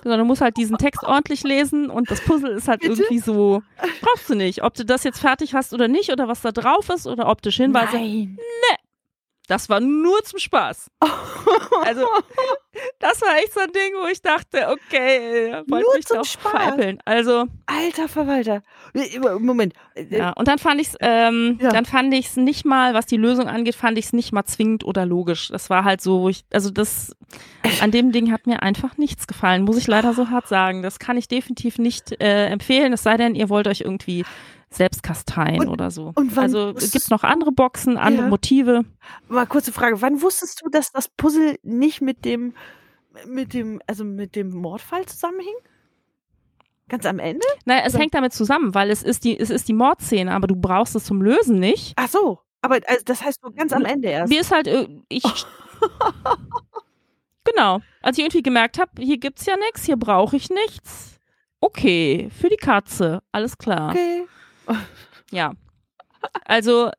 Sondern du musst halt diesen Text ordentlich lesen und das Puzzle ist halt Bitte? irgendwie so, brauchst du nicht. Ob du das jetzt fertig hast oder nicht oder was da drauf ist oder optische Hinweise. Nein. Das war nur zum Spaß. *laughs* Also, das war echt so ein Ding, wo ich dachte, okay, wollt Nur mich zum doch Spaß? veräppeln. Also, Alter Verwalter. Moment. Ja. Und dann fand ich's, ähm, Ja. dann fand ich's nicht mal, was die Lösung angeht, fand ich's nicht mal zwingend oder logisch. Das war halt so, wo ich, also das, an dem Ding hat mir einfach nichts gefallen, muss ich leider so hart sagen. Das kann ich definitiv nicht äh, empfehlen, es sei denn, ihr wollt euch irgendwie selbst kasteien Und- oder so. und wann also es gibt noch andere Boxen, andere Ja. Motive. Mal kurze Frage. Wann wusstest du, dass das Puzzle nicht mit dem, mit dem, also mit dem Mordfall zusammenhing? Ganz am Ende? Naja, es Oder- hängt damit zusammen, weil es ist die, es ist die Mordszene, aber du brauchst es zum Lösen nicht. Ach so. Aber also, das heißt nur ganz am Ende erst. Mir ist halt, äh, ich. *laughs* genau. Als ich irgendwie gemerkt habe, hier gibt's ja nichts, hier brauche ich nichts. Okay, für die Katze, alles klar. Okay. Ja. Also,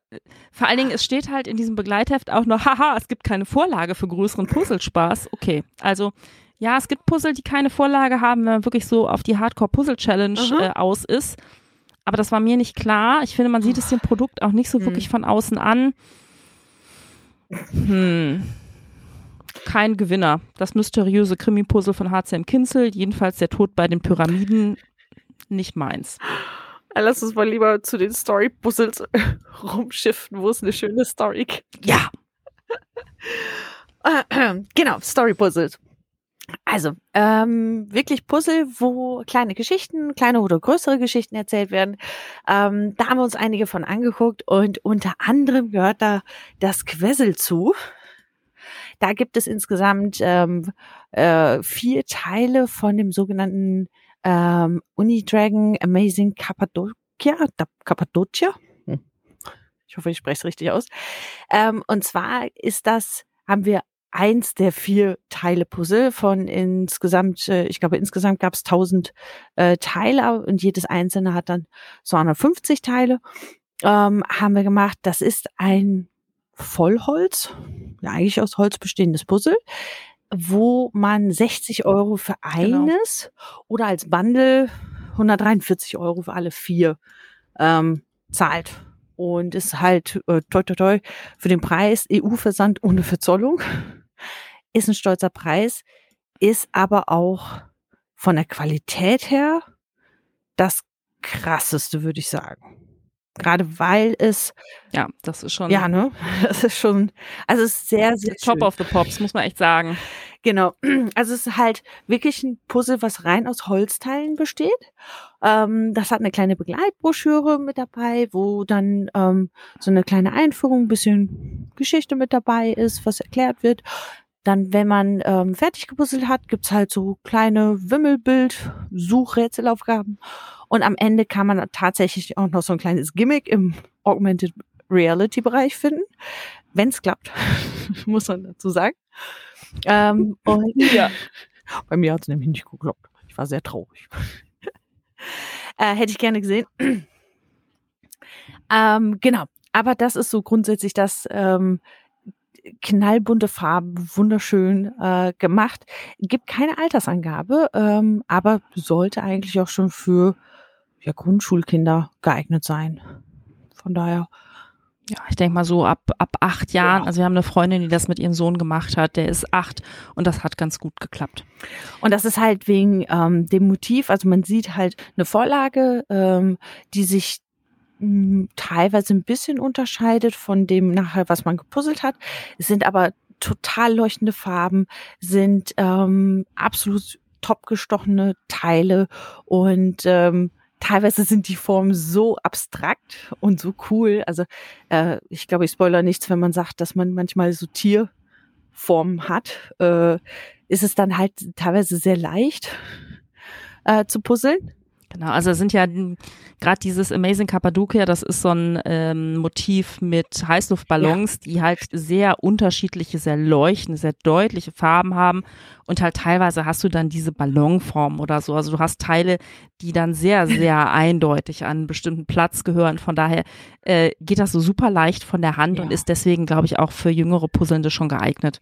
vor allen Dingen, es steht halt in diesem Begleitheft auch noch, haha, es gibt keine Vorlage für größeren Puzzlespaß. Okay, also, ja, es gibt Puzzle, die keine Vorlage haben, wenn man wirklich so auf die Hardcore-Puzzle-Challenge Mhm. äh, aus ist. Aber das war mir nicht klar. Ich finde, man sieht es dem Produkt auch nicht so Hm. wirklich von außen an. Hm. Kein Gewinner. Das mysteriöse Krimi-Puzzle von HCM Kinzel, jedenfalls der Tod bei den Pyramiden, nicht meins. Lass uns mal lieber zu den Story-Puzzles *laughs* rumschiften, wo es eine schöne Story gibt. Ja. *laughs* Genau, Story-Puzzles. Also, ähm, wirklich Puzzle, wo kleine Geschichten, kleine oder größere Geschichten erzählt werden. Ähm, da haben wir uns einige von angeguckt und unter anderem gehört da das Quessel zu. Da gibt es insgesamt ähm, äh, vier Teile von dem sogenannten ähm, Unidragon Amazing Cappadocia. Cappadocia? Hm. Ich hoffe, ich spreche es richtig aus. Ähm, und zwar ist das, haben wir eins der vier Teile Puzzle von insgesamt, äh, ich glaube insgesamt gab es 1000 äh, Teile und jedes einzelne hat dann 250 Teile. Ähm, haben wir gemacht. Das ist ein Vollholz, ja eigentlich aus Holz bestehendes Puzzle, wo man 60 Euro für Genau. eines oder als Bundle 143 Euro für alle vier ähm, zahlt. Und ist halt äh, toi toi toi für den Preis EU-Versand ohne Verzollung. Ist ein stolzer Preis, ist aber auch von der Qualität her das krasseste, würde ich sagen. Gerade weil es, Ja, das ist schon ja, ne, *laughs* das ist schon, also es ist sehr, sehr Top schön. of the Pops, muss man echt sagen. Genau. *clears throat* Also es ist halt wirklich ein Puzzle, was rein aus Holzteilen besteht. Ähm, das hat eine kleine Begleitbroschüre mit dabei, wo dann ähm, so eine kleine Einführung, ein bisschen Geschichte mit dabei ist, was erklärt wird. Dann, wenn man ähm, fertig gepuzzelt hat, gibt's halt so kleine Wimmelbild-Suchrätselaufgaben. Und am Ende kann man tatsächlich auch noch so ein kleines Gimmick im Augmented Reality-Bereich finden. Wenn's klappt, *laughs* muss man dazu sagen. Ähm, und *laughs* Ja. bei mir hat's nämlich nicht geklappt. Ich war sehr traurig. *laughs* Äh, hätte ich gerne gesehen. *clears throat* ähm, genau. Aber das ist so grundsätzlich das ähm, knallbunte Farben, wunderschön äh, gemacht. Gibt keine Altersangabe, ähm, aber sollte eigentlich auch schon für ja, Grundschulkinder geeignet sein. Von daher. Ja, ich denke mal so ab, ab acht Jahren. Ja. Also wir haben eine Freundin, die das mit ihrem Sohn gemacht hat. Der ist acht und das hat ganz gut geklappt. Und das ist halt wegen ähm, dem Motiv. Also man sieht halt eine Vorlage, ähm, die sich teilweise ein bisschen unterscheidet von dem nachher, was man gepuzzelt hat. Es sind aber total leuchtende Farben, sind ähm, absolut top gestochene Teile und ähm, teilweise sind die Formen so abstrakt und so cool. Also äh, ich glaube, ich spoiler nichts, wenn man sagt, dass man manchmal so Tierformen hat. Äh, ist es dann halt teilweise sehr leicht äh, zu puzzeln. Genau, also sind ja gerade dieses Amazing Cappadocia, das ist so ein ähm, Motiv mit Heißluftballons, ja. die halt sehr unterschiedliche, sehr leuchtende, sehr deutliche Farben haben und halt teilweise hast du dann diese Ballonform oder so. Also du hast Teile, die dann sehr, sehr *laughs* eindeutig an einen bestimmten Platz gehören. Von daher äh, geht das so super leicht von der Hand ja. und ist deswegen, glaube ich, auch für jüngere Puzzlende schon geeignet.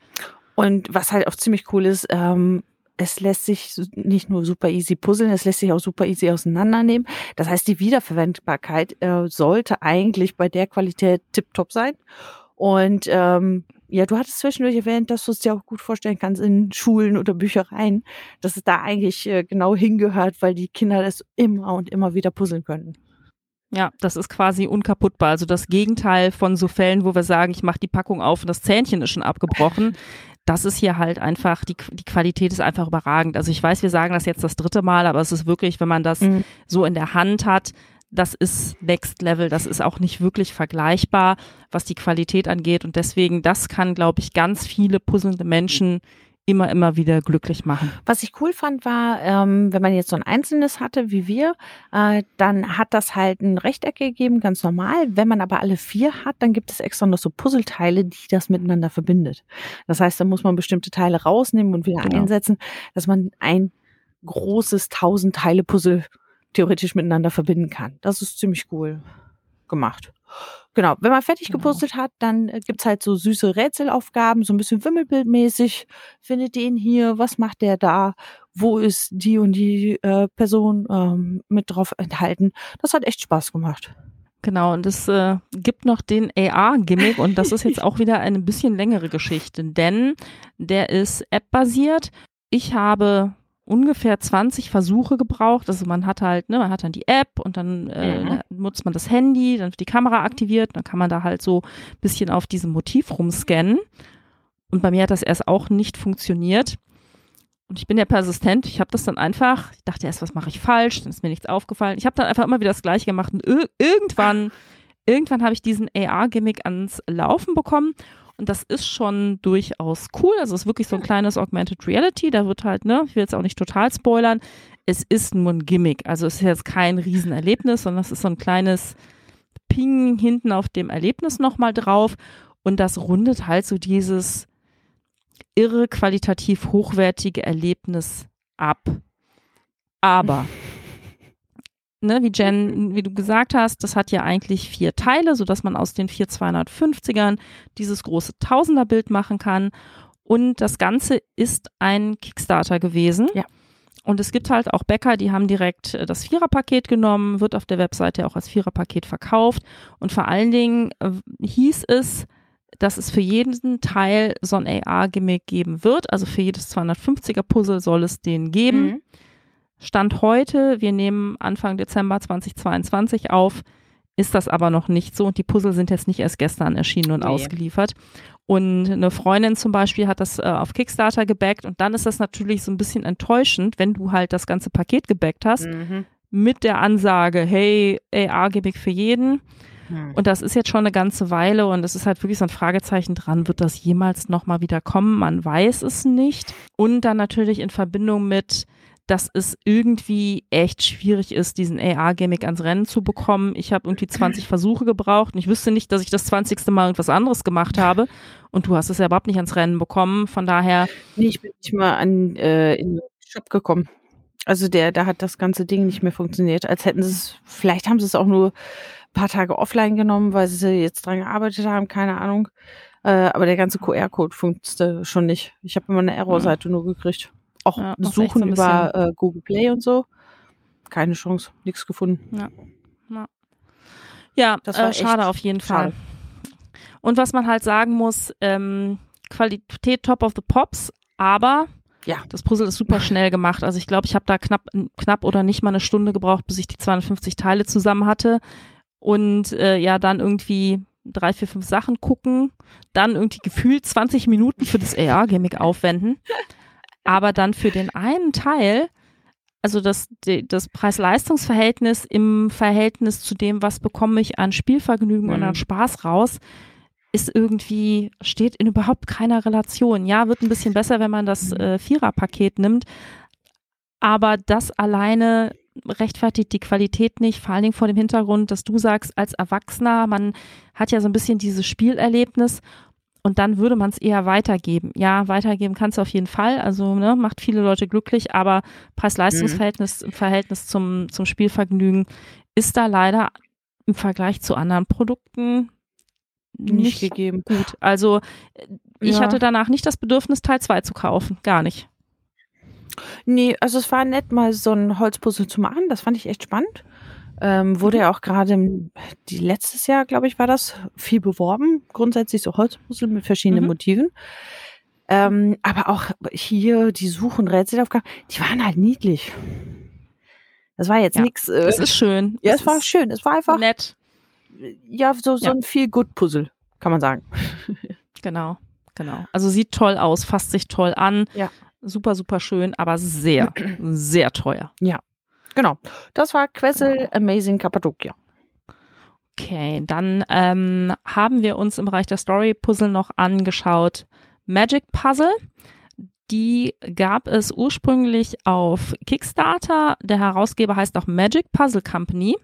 Und was halt auch ziemlich cool ist, ähm, es lässt sich nicht nur super easy puzzeln, es lässt sich auch super easy auseinandernehmen. Das heißt, die Wiederverwendbarkeit äh, sollte eigentlich bei der Qualität tiptop sein. Und ähm, ja, du hattest zwischendurch erwähnt, dass du es dir auch gut vorstellen kannst in Schulen oder Büchereien, dass es da eigentlich äh, genau hingehört, weil die Kinder das immer und immer wieder puzzeln können. Ja, das ist quasi unkaputtbar. Also das Gegenteil von so Fällen, wo wir sagen, ich mache die Packung auf und das Zähnchen ist schon abgebrochen das ist hier halt einfach, die, die Qualität ist einfach überragend. Also ich weiß, wir sagen das jetzt das dritte Mal, aber es ist wirklich, wenn man das mhm. so in der Hand hat, das ist Next Level, das ist auch nicht wirklich vergleichbar, was die Qualität angeht. Und deswegen, das kann, glaube ich, ganz viele puzzelnde Menschen immer, immer wieder glücklich machen. Was ich cool fand, war, ähm, wenn man jetzt so ein einzelnes hatte wie wir, äh, dann hat das halt ein Rechteck gegeben, ganz normal. Wenn man aber alle vier hat, dann gibt es extra noch so Puzzleteile, die das miteinander verbindet. Das heißt, da muss man bestimmte Teile rausnehmen und wieder genau. einsetzen, dass man ein großes tausend Teile Puzzle theoretisch miteinander verbinden kann. Das ist ziemlich cool gemacht. Genau, wenn man fertig genau. gepostet hat, dann äh, gibt's halt so süße Rätselaufgaben, so ein bisschen Wimmelbildmäßig. Findet den hier, was macht der da? Wo ist die und die äh, Person ähm, mit drauf enthalten? Das hat echt Spaß gemacht. Genau, und es äh, gibt noch den AR-Gimmick und das ist jetzt auch wieder eine bisschen längere Geschichte, denn der ist App-basiert. Ich habe ungefähr 20 Versuche gebraucht. Also man hat halt, ne, man hat dann die App und dann äh, mhm. nutzt man das Handy, dann wird die Kamera aktiviert, dann kann man da halt so ein bisschen auf diesem Motiv rumscannen. Und bei mir hat das erst auch nicht funktioniert. Und ich bin ja persistent. Ich habe das dann einfach, ich dachte erst, was mache ich falsch? Dann ist mir nichts aufgefallen. Ich habe dann einfach immer wieder das Gleiche gemacht. Und irgendwann, irgendwann habe ich diesen AR-Gimmick ans Laufen bekommen und das ist schon durchaus cool. Also es ist wirklich so ein kleines Augmented Reality. Da wird halt, ne, ich will jetzt auch nicht total spoilern. Es ist nur ein Gimmick. Also es ist jetzt kein Riesenerlebnis, sondern es ist so ein kleines Ping hinten auf dem Erlebnis nochmal drauf. Und das rundet halt so dieses irre qualitativ hochwertige Erlebnis ab. Aber ne, wie Jen, wie du gesagt hast, das hat ja eigentlich vier Teile, sodass man aus den vier 250ern dieses große Tausenderbild machen kann. Und das Ganze ist ein Kickstarter gewesen. Ja. Und es gibt halt auch Bäcker, die haben direkt äh, das Viererpaket genommen, wird auf der Webseite auch als Viererpaket verkauft. Und vor allen Dingen äh, hieß es, dass es für jeden Teil so ein AR-Gimmick geben wird. Also für jedes 250er Puzzle soll es den geben. Mhm. Stand heute, wir nehmen Anfang Dezember 2022 auf, ist das aber noch nicht so und die Puzzle sind jetzt nicht erst gestern erschienen und nee. ausgeliefert. Und eine Freundin zum Beispiel hat das äh, auf Kickstarter gebackt und dann ist das natürlich so ein bisschen enttäuschend, wenn du halt das ganze Paket gebackt hast mhm. mit der Ansage, hey, AR-Gimmick für jeden. Mhm. Und das ist jetzt schon eine ganze Weile und es ist halt wirklich so ein Fragezeichen dran, wird das jemals nochmal wieder kommen? Man weiß es nicht. Und dann natürlich in Verbindung mit, dass es irgendwie echt schwierig ist, diesen AR-Gimmick ans Rennen zu bekommen. Ich habe irgendwie 20 *clears throat* Versuche gebraucht und ich wüsste nicht, dass ich das 20. Mal irgendwas anderes gemacht habe. Und du hast es ja überhaupt nicht ans Rennen bekommen. Von daher. Nee, ich bin nicht mal an, äh, in den Shop gekommen. Also der, da hat das ganze Ding nicht mehr funktioniert. Als hätten sie es, vielleicht haben sie es auch nur ein paar Tage offline genommen, weil sie jetzt dran gearbeitet haben, keine Ahnung. Äh, aber der ganze QR-Code funktionierte schon nicht. Ich habe immer eine Error-Seite nur gekriegt. Auch Ja, Suchen so über äh, Google Play und so. Keine Chance, nichts gefunden. Ja. Ja, ja Das war äh, schade auf jeden schade. Fall. Und was man halt sagen muss, ähm, Qualität top of the pops, aber Ja. das Puzzle ist super schnell gemacht. Also ich glaube, ich habe da knapp, knapp oder nicht mal eine Stunde gebraucht, bis ich die 250 Teile zusammen hatte. Und äh, ja, dann irgendwie drei, vier, fünf Sachen gucken, dann irgendwie gefühlt 20 Minuten für das AR-Gimmick aufwenden. *laughs* Aber dann für den einen Teil, also das, das Preis-Leistungs-Verhältnis im Verhältnis zu dem, was bekomme ich an Spielvergnügen und Mhm. an Spaß raus, ist irgendwie, steht in überhaupt keiner Relation. Ja, wird ein bisschen besser, wenn man das Mhm. äh, Vierer-Paket nimmt. Aber das alleine rechtfertigt die Qualität nicht, vor allen Dingen vor dem Hintergrund, dass du sagst, als Erwachsener, man hat ja so ein bisschen dieses Spielerlebnis und dann würde man es eher weitergeben. Ja, weitergeben kannst du auf jeden Fall, also ne, macht viele Leute glücklich, aber Preis-Leistungs-Verhältnis im Verhältnis zum, zum Spielvergnügen ist da leider im Vergleich zu anderen Produkten Nicht, nicht, gegeben. gut. Also äh, ich Ja. hatte danach nicht das Bedürfnis, Teil 2 zu kaufen. Gar nicht. Nee, also es war nett, mal so ein Holzpuzzle zu machen. Das fand ich echt spannend. Ähm, wurde ja auch gerade im- die letztes Jahr, glaube ich, war das viel beworben. Grundsätzlich so Holzpuzzle mit verschiedenen Mhm. Motiven. Ähm, aber auch hier die Such- und Rätselaufgaben, die waren halt niedlich. Das war jetzt Ja, nix. Äh, Es ist schön. ja, es war schön. Es war einfach nett. ja so, so Ja. ein viel gut Puzzle, kann man sagen. *laughs* Genau, genau. Also sieht toll aus, fasst sich toll an. Ja. Super, super schön, aber sehr, *clears throat* sehr teuer. Genau. Das war Quessel Amazing Cappadocia. Okay, dann ähm, haben wir uns im Bereich der Story Puzzle noch angeschaut. Magic Puzzle. Die gab es ursprünglich auf Kickstarter. Der Herausgeber heißt auch Magic Puzzle Company.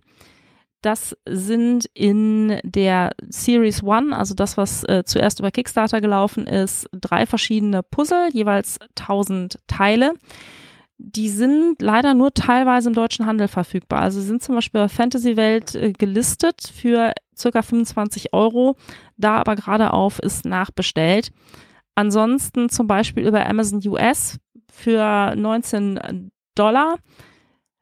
Das sind in der Series One, also das, was äh, zuerst über Kickstarter gelaufen ist, drei verschiedene Puzzle, jeweils 1000 Teile. Die sind leider nur teilweise im deutschen Handel verfügbar. Also sie sind zum Beispiel bei Fantasy Welt äh, gelistet für circa 25 Euro, da aber gerade auf ist nachbestellt. Ansonsten zum Beispiel über Amazon US für 19 Dollar.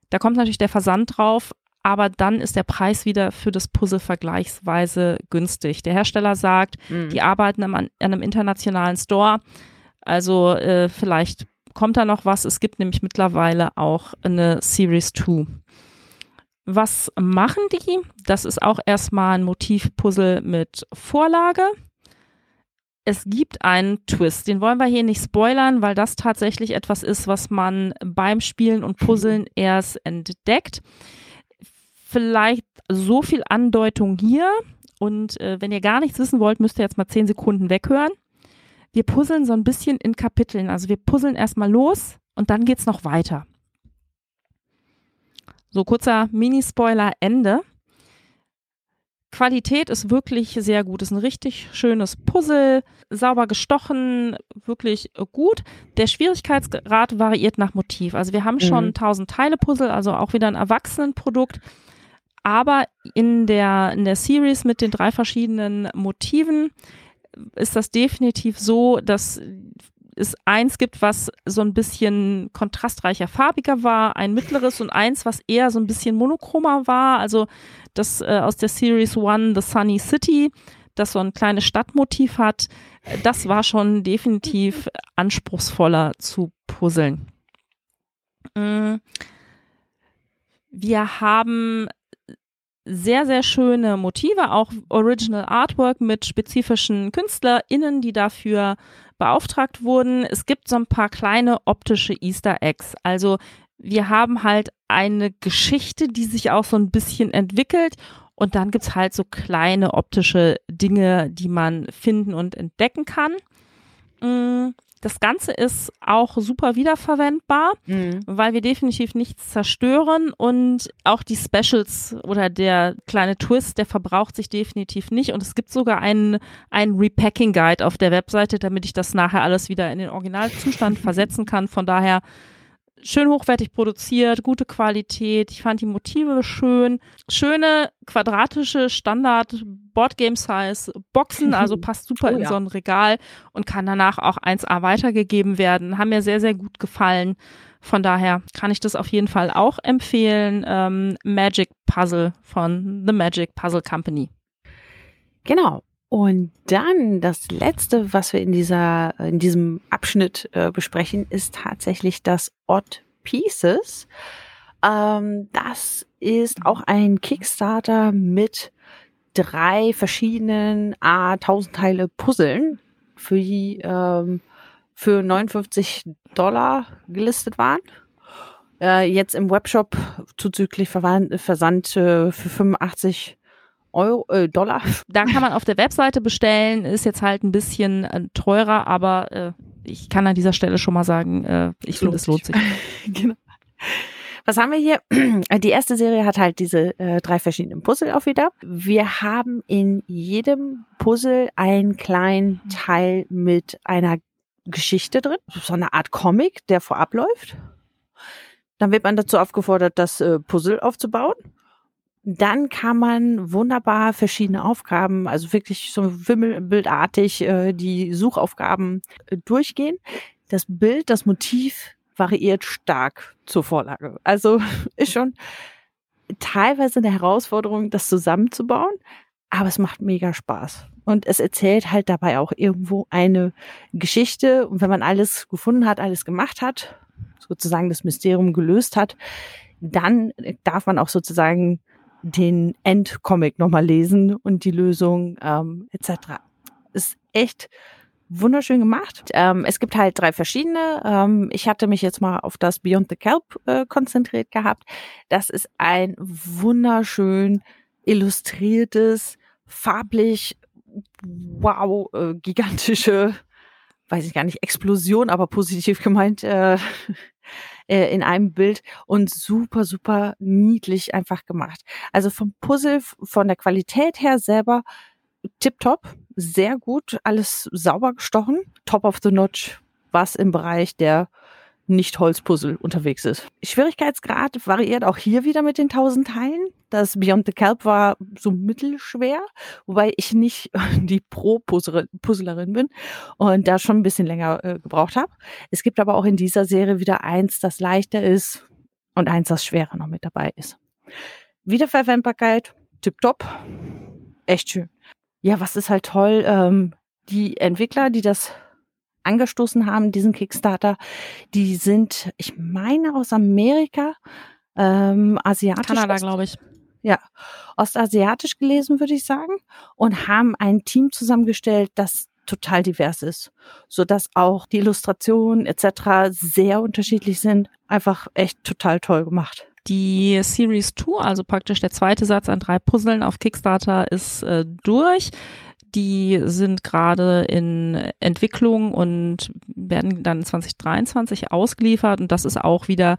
Da kommt natürlich der Versand drauf, aber dann ist der Preis wieder für das Puzzle vergleichsweise günstig. Der Hersteller sagt, die arbeiten am, an einem internationalen Store. Also äh, vielleicht kommt da noch was. Es gibt nämlich mittlerweile auch eine Series 2. Was machen die? Das ist auch erstmal ein Motivpuzzle mit Vorlage. Es gibt einen Twist, den wollen wir hier nicht spoilern, weil das tatsächlich etwas ist, was man beim Spielen und Puzzeln *laughs* erst entdeckt. Vielleicht so viel Andeutung hier. Und äh, wenn ihr gar nichts wissen wollt, müsst ihr jetzt mal zehn Sekunden weghören. Wir puzzeln so ein bisschen in Kapiteln. Also wir puzzeln erstmal los und dann geht's noch weiter. So kurzer Mini-Spoiler Ende. Qualität ist wirklich sehr gut. Ist ein richtig schönes Puzzle, sauber gestochen, wirklich gut. Der Schwierigkeitsgrad variiert nach Motiv. Also wir haben schon Mhm. 1000 Teile Puzzle, also auch wieder ein Erwachsenenprodukt. Aber in der, in der Series mit den drei verschiedenen Motiven ist das definitiv so, dass es eins gibt, was so ein bisschen kontrastreicher farbiger war, ein mittleres und eins, was eher so ein bisschen monochromer war. Also das äh, aus der Series One, The Sunny City, das so ein kleines Stadtmotiv hat, das war schon definitiv anspruchsvoller zu puzzeln. Mm. Wir haben sehr, sehr schöne Motive, auch Original Artwork mit spezifischen KünstlerInnen, die dafür beauftragt wurden. Es gibt so ein paar kleine optische Easter Eggs. Also wir haben halt eine Geschichte, die sich auch so ein bisschen entwickelt und dann gibt's halt so kleine optische Dinge, die man finden und entdecken kann. Das Ganze ist auch super wiederverwendbar Mhm. weil wir definitiv nichts zerstören und auch die Specials oder der kleine Twist, der verbraucht sich definitiv nicht und es gibt sogar einen, einen Repacking Guide auf der Webseite, damit ich das nachher alles wieder in den Originalzustand *laughs* versetzen kann. Von daher schön hochwertig produziert, gute Qualität. Ich fand die Motive schön. Schöne quadratische Standard Boardgame Size Boxen, also *laughs* passt super oh, in ja. so ein Regal und kann danach auch 1A weitergegeben werden. Haben mir sehr, sehr gut gefallen. Von daher kann ich das auf jeden Fall auch empfehlen. Ähm, Magic Puzzle von The Magic Puzzle Company. Genau. Und dann das letzte, was wir in dieser, in diesem Abschnitt äh, besprechen, ist tatsächlich das Odd Pieces. Ähm, das ist auch ein Kickstarter mit drei verschiedenen A 1000 Teile Puzzeln, für die ähm, für 59 Dollar gelistet waren. Äh, jetzt im Webshop zuzüglich Versand äh, für 85 Euro, äh, Dollar. *laughs* Da kann man auf der Webseite bestellen, ist jetzt halt ein bisschen äh, teurer, aber äh, ich kann an dieser Stelle schon mal sagen, äh, ich finde, es lohnt sich. *laughs* genau. Was haben wir hier? *clears throat* Die erste Serie hat halt diese äh, drei verschiedenen Puzzle auch wieder. Wir haben in jedem Puzzle einen kleinen Teil mit einer Geschichte drin, so eine Art Comic, der vorab läuft. Dann wird man dazu aufgefordert, das äh, Puzzle aufzubauen. Dann kann man wunderbar verschiedene Aufgaben, also wirklich so wimmelbildartig äh, die Suchaufgaben äh, durchgehen. Das Bild, das Motiv variiert stark zur Vorlage. Also *laughs* ist schon teilweise eine Herausforderung, das zusammenzubauen, aber es macht mega Spaß. Und es erzählt halt dabei auch irgendwo eine Geschichte. Und wenn man alles gefunden hat, alles gemacht hat, sozusagen das Mysterium gelöst hat, dann darf man auch sozusagen den Endcomic nochmal lesen und die Lösung ähm, etc. Ist echt wunderschön gemacht. Ähm, es gibt halt drei verschiedene. Ähm, ich hatte mich jetzt mal auf das Beyond the Kelp äh, konzentriert gehabt. Das ist ein wunderschön illustriertes, farblich, wow, äh, gigantische, weiß ich gar nicht, Explosion, aber positiv gemeint, äh, äh, in einem Bild und super, super niedlich einfach gemacht. Also vom Puzzle, von der Qualität her selber tipptopp, sehr gut, alles sauber gestochen, top of the notch, was im Bereich der nicht-Holzpuzzle unterwegs ist. Schwierigkeitsgrad variiert auch hier wieder mit den 1000 Teilen. Das Beyond the Kelp war so mittelschwer, wobei ich nicht *laughs* die Pro-Puzzlerin bin und da schon ein bisschen länger äh, gebraucht habe. Es gibt aber auch in dieser Serie wieder eins, das leichter ist und eins, das schwerer noch mit dabei ist. Wiederverwendbarkeit, tipptopp, echt schön. Ja, was ist halt toll, ähm, die Entwickler, die das angestoßen haben, diesen Kickstarter, die sind, ich meine, aus Amerika, ähm, asiatisch. Kanada, glaube ich. Ja, ostasiatisch gelesen, würde ich sagen, und haben ein Team zusammengestellt, das total divers ist, so dass auch die Illustrationen etc. sehr unterschiedlich sind. Einfach echt total toll gemacht. Die Series 2, also praktisch der zweite Satz an drei Puzzeln auf Kickstarter, ist äh, durch. Die sind gerade in Entwicklung und werden dann 2023 ausgeliefert. Und das ist auch wieder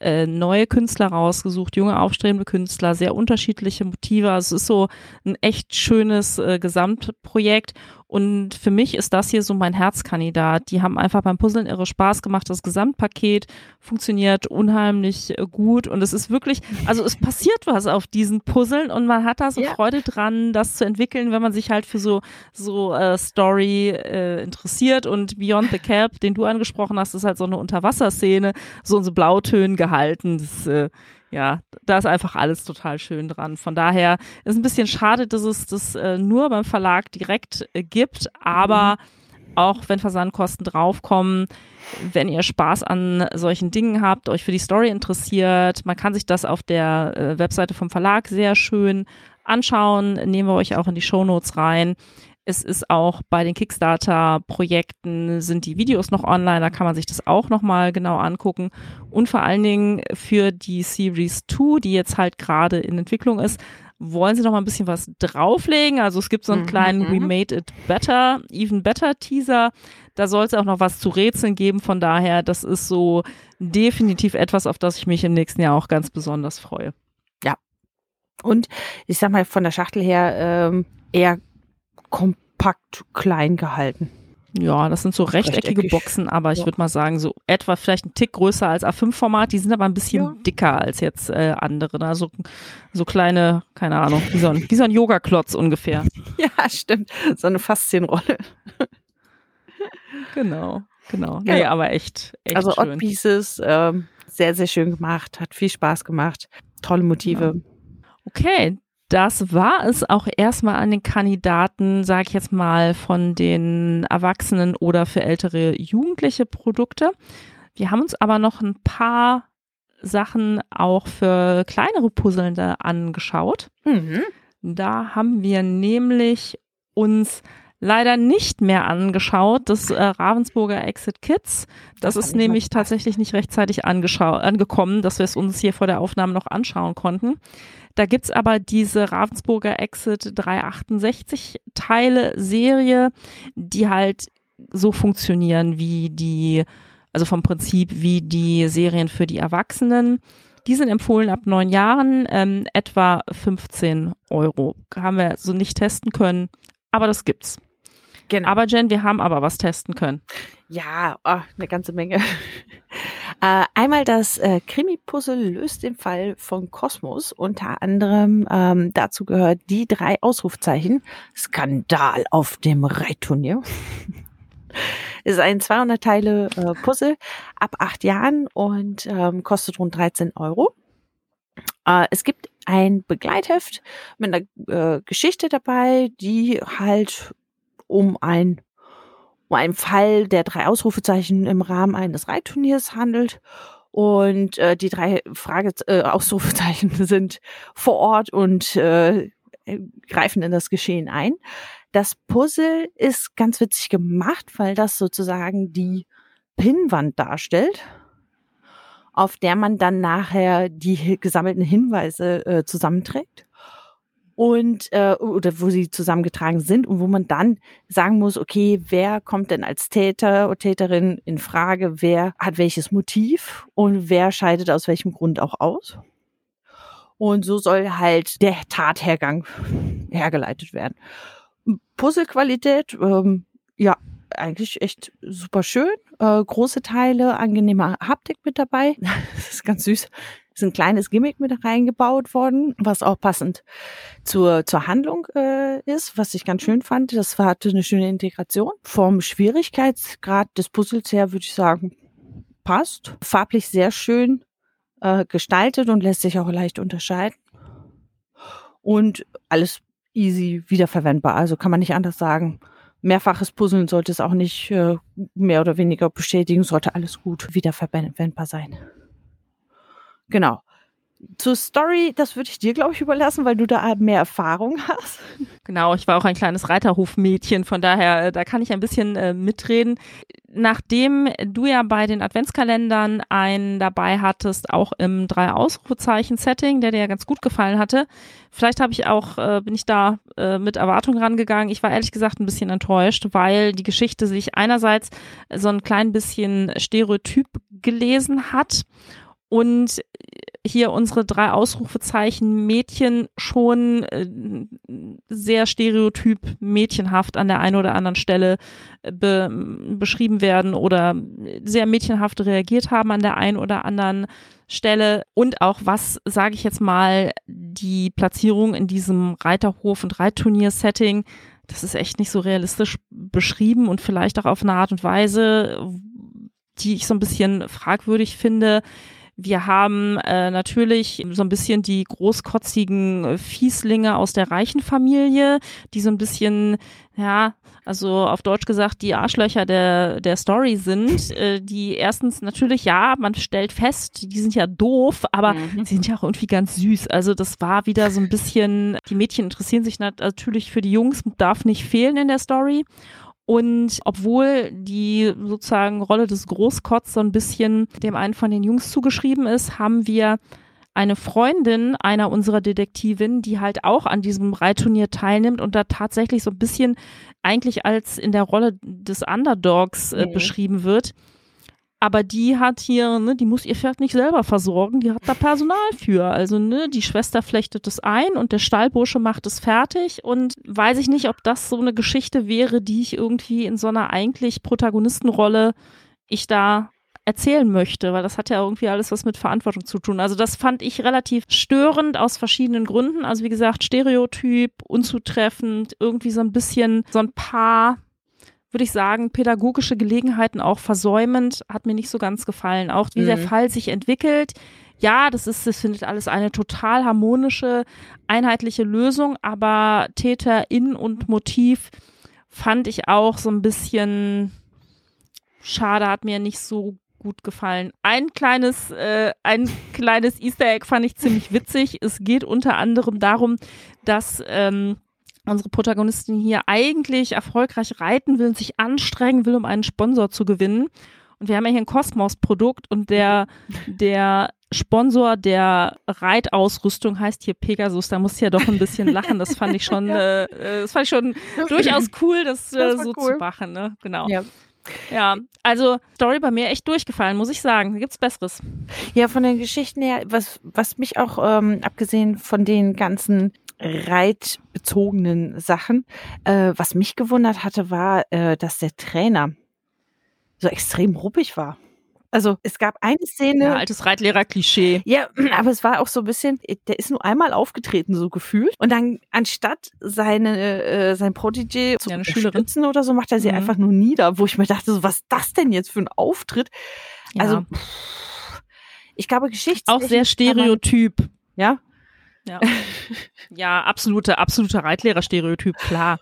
äh, neue Künstler rausgesucht, junge aufstrebende Künstler, sehr unterschiedliche Motive. Also es ist so ein echt schönes äh, Gesamtprojekt. Und für mich ist das hier so mein Herzkandidat. Die haben einfach beim Puzzeln irre Spaß gemacht. Das Gesamtpaket funktioniert unheimlich äh, gut. Und es ist wirklich, also es passiert was auf diesen Puzzeln und man hat da so ja. Freude dran, das zu entwickeln, wenn man sich halt für so, so äh, Story äh, interessiert. Und Beyond the Cap, den du angesprochen hast, ist halt so eine Unterwasserszene, so in so Blautönen gehalten. Das, äh, ja, da ist einfach alles total schön dran. Von daher ist ein bisschen schade, dass es das äh, nur beim Verlag direkt äh, gibt, aber mhm. auch wenn Versandkosten draufkommen, wenn ihr Spaß an solchen Dingen habt, euch für die Story interessiert, man kann sich das auf der äh, Webseite vom Verlag sehr schön anschauen, nehmen wir euch auch in die Shownotes rein. Es ist auch bei den Kickstarter-Projekten sind die Videos noch online, da kann man sich das auch nochmal genau angucken. Und vor allen Dingen für die Series 2, die jetzt halt gerade in Entwicklung ist, wollen sie noch mal ein bisschen was drauflegen. Also es gibt so einen mhm, kleinen mhm. We Made It Better, Even Better Teaser. Da soll es auch noch was zu Rätseln geben. Von daher, das ist so definitiv etwas, auf das ich mich im nächsten Jahr auch ganz besonders freue. Ja. Und ich sag mal von der Schachtel her ähm, eher kompakt klein gehalten. Ja, das sind so rechteckige Rechteckig. Boxen, aber ich Ja. würde mal sagen, so etwa vielleicht ein Tick größer als A5-Format. Die sind aber ein bisschen Ja. dicker als jetzt äh, andere. Ne? So, so kleine, keine Ahnung, wie so ein, wie so ein Yoga-Klotz ungefähr. *laughs* Ja, stimmt. So eine Faszienrolle. Genau, genau. Ja. Nee, aber echt, echt also Odd schön. Pieces, ähm, sehr, sehr schön gemacht, hat viel Spaß gemacht. Tolle Motive. Okay, das war es auch erstmal an den Kandidaten, sage ich jetzt mal, von den Erwachsenen oder für ältere Jugendliche Produkte. Wir haben uns aber noch ein paar Sachen auch für kleinere Puzzlende angeschaut. Mhm. Da haben wir nämlich uns leider nicht mehr angeschaut, das äh, Ravensburger Exit Kids. Das, Das ist nämlich tatsächlich nicht rechtzeitig angekommen, dass wir es uns hier vor der Aufnahme noch anschauen konnten. Da gibt's aber diese Ravensburger Exit 368 Teile Serie, die halt so funktionieren wie die, also vom Prinzip wie die Serien für die Erwachsenen. Die sind empfohlen ab neun Jahren, ähm, etwa 15 Euro. Haben wir so nicht testen können, aber das gibt's. Genau. Aber Jen, wir haben aber was testen können. Ja, oh, eine ganze Menge. *laughs* äh, einmal das äh, Krimi-Puzzle löst den Fall von Kosmos. Unter anderem ähm, dazu gehört die drei Ausrufzeichen. Skandal auf dem Reitturnier. *laughs* Ist ein 200 Teile äh, Puzzle ab acht Jahren und ähm, kostet rund 13 Euro. Äh, es gibt ein Begleitheft mit einer äh, Geschichte dabei, die halt um ein um einen Fall der drei Ausrufezeichen im Rahmen eines Reitturniers handelt. Und äh, die drei Frage äh, Ausrufezeichen *laughs* sind vor Ort und äh, greifen in das Geschehen ein. Das Puzzle ist ganz witzig gemacht, weil das sozusagen die Pinnwand darstellt, auf der man dann nachher die gesammelten Hinweise äh, zusammenträgt und äh, oder wo sie zusammengetragen sind und wo man dann sagen muss, okay, wer kommt denn als Täter oder Täterin in Frage, wer hat welches Motiv und wer scheidet aus welchem Grund auch aus. Und so soll halt der Tathergang hergeleitet werden. Puzzlequalität, ähm, ja, eigentlich echt super schön. Äh, große Teile, angenehme Haptik mit dabei. *laughs* Das ist ganz süß. Ist ein kleines Gimmick mit reingebaut worden, was auch passend zur, zur Handlung äh, ist, was ich ganz schön fand. Das hatte eine schöne Integration. Vom Schwierigkeitsgrad des Puzzles her würde ich sagen, passt. Farblich sehr schön äh, gestaltet und lässt sich auch leicht unterscheiden. Und alles easy wiederverwendbar. Also kann man nicht anders sagen. Mehrfaches Puzzeln sollte es auch nicht äh, mehr oder weniger bestätigen, sollte alles gut wiederverwendbar sein. Genau. Zur Story, das würde ich dir, glaube ich, überlassen, weil du da mehr Erfahrung hast. Genau, ich war auch ein kleines Reiterhofmädchen, von daher, äh, da kann ich ein bisschen äh, mitreden. Nachdem du ja bei den Adventskalendern einen dabei hattest, auch im Drei-Ausrufezeichen-Setting, der dir ja ganz gut gefallen hatte, vielleicht habe ich auch, äh, bin ich da äh, mit Erwartung rangegangen. Ich war ehrlich gesagt ein bisschen enttäuscht, weil die Geschichte sich einerseits so ein klein bisschen stereotyp gelesen hat und hier unsere drei Ausrufezeichen Mädchen schon äh, sehr stereotyp mädchenhaft an der einen oder anderen Stelle äh, be beschrieben werden oder sehr mädchenhaft reagiert haben an der einen oder anderen Stelle und auch was, sage ich jetzt mal, die Platzierung in diesem Reiterhof- und Reitturnier-Setting, das ist echt nicht so realistisch beschrieben und vielleicht auch auf eine Art und Weise, die ich so ein bisschen fragwürdig finde. Wir haben äh, natürlich so ein bisschen die großkotzigen äh, Fieslinge aus der reichen Familie, die so ein bisschen, ja, also auf Deutsch gesagt, die Arschlöcher der, der Story sind, äh, die erstens natürlich, ja, man stellt fest, die sind ja doof, aber Mhm. sie sind ja auch irgendwie ganz süß. Also das war wieder so ein bisschen, die Mädchen interessieren sich nat natürlich für die Jungs, darf nicht fehlen in der Story. Und obwohl die sozusagen Rolle des Großkotz so ein bisschen dem einen von den Jungs zugeschrieben ist, haben wir eine Freundin einer unserer Detektivin, die halt auch an diesem Reitturnier teilnimmt und da tatsächlich so ein bisschen eigentlich als in der Rolle des Underdogs äh, Mhm. beschrieben wird. Aber die hat hier, ne, die muss ihr Pferd nicht selber versorgen, die hat da Personal für. Also, ne, die Schwester flechtet es ein und der Stallbursche macht es fertig. Und weiß ich nicht, ob das so eine Geschichte wäre, die ich irgendwie in so einer eigentlich Protagonistenrolle ich da erzählen möchte, weil das hat ja irgendwie alles was mit Verantwortung zu tun. Also das fand ich relativ störend aus verschiedenen Gründen. Also wie gesagt, Stereotyp, unzutreffend, irgendwie so ein bisschen so ein paar würde ich sagen, pädagogische Gelegenheiten auch versäumend, hat mir nicht so ganz gefallen. Auch wie mhm. der Fall sich entwickelt. Ja, das ist, das findet alles eine total harmonische, einheitliche Lösung, aber Täter in und Motiv fand ich auch so ein bisschen schade, hat mir nicht so gut gefallen. Ein kleines, äh, ein kleines Easter Egg fand ich ziemlich witzig. Es geht unter anderem darum, dass ähm, unsere Protagonistin hier eigentlich erfolgreich reiten will und sich anstrengen will, um einen Sponsor zu gewinnen. Und wir haben ja hier ein Kosmos-Produkt und der, der Sponsor der Reitausrüstung heißt hier Pegasus. Da muss ich ja doch ein bisschen lachen. Das fand ich schon, *laughs* ja. äh, das fand ich schon durchaus *laughs* cool, das, äh, das so cool. zu machen. Ne? Genau. Ja. Ja, also Story bei mir echt durchgefallen, muss ich sagen. Gibt's Besseres? Ja, von den Geschichten her, was, was mich auch, ähm, abgesehen von den ganzen reitbezogenen Sachen, äh, was mich gewundert hatte, war, äh, dass der Trainer so extrem ruppig war. Also es gab eine Szene. Ja, altes Reitlehrer-Klischee. Ja, *clears throat* aber es war auch so ein bisschen, der ist nur einmal aufgetreten, so gefühlt. Und dann, anstatt seine, äh, sein Protégé zu ja, unterstützen oder so, macht er sie mhm. einfach nur nieder, wo ich mir dachte, so, was ist das denn jetzt für ein Auftritt? Ja. Also, pff, ich glaube, Geschichte. Auch sehr stereotyp. Man, ja? Ja. ja, absolute, absolute Reitlehrer-Stereotyp, klar.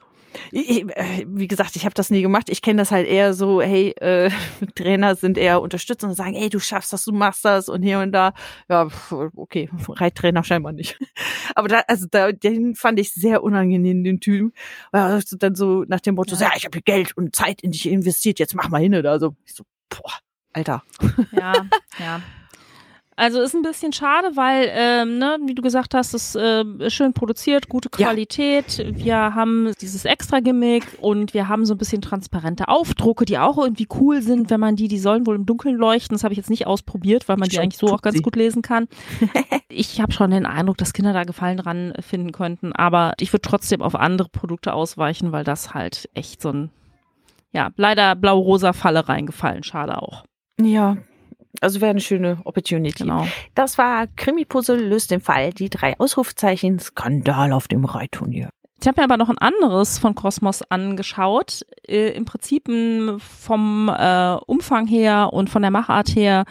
Ich, äh, wie gesagt, ich habe das nie gemacht. Ich kenne das halt eher so, hey, äh, *laughs* Trainer sind eher unterstützend und sagen, hey, du schaffst das, du machst das und hier und da. Ja, okay, Reittrainer scheinbar nicht. *laughs* Aber da, also da, den fand ich sehr unangenehm, den Typen. Weil dann so nach dem Motto, ja, ja ich habe Geld und Zeit in dich investiert, jetzt mach mal hin oder so. Ich so, boah, Alter. Ja, ja. Also ist ein bisschen schade, weil, ähm, ne, wie du gesagt hast, ist äh, schön produziert, gute Qualität. Ja. Wir haben dieses Extra-Gimmick und wir haben so ein bisschen transparente Aufdrucke, die auch irgendwie cool sind, wenn man die, die sollen wohl im Dunkeln leuchten. Das habe ich jetzt nicht ausprobiert, weil man die eigentlich so auch ganz sie. gut lesen kann. *laughs* ich habe schon den Eindruck, dass Kinder da Gefallen dran finden könnten, aber ich würde trotzdem auf andere Produkte ausweichen, weil das halt echt so ein, ja, leider blau-rosa Falle reingefallen. Schade auch. Ja, also wäre eine schöne Opportunity. Genau. Das war Krimi-Puzzle löst den Fall. Die drei Ausrufezeichen Skandal auf dem Reitturnier. Ich habe mir aber noch ein anderes von Kosmos angeschaut. Äh, Im Prinzip vom äh, Umfang her und von der Machart her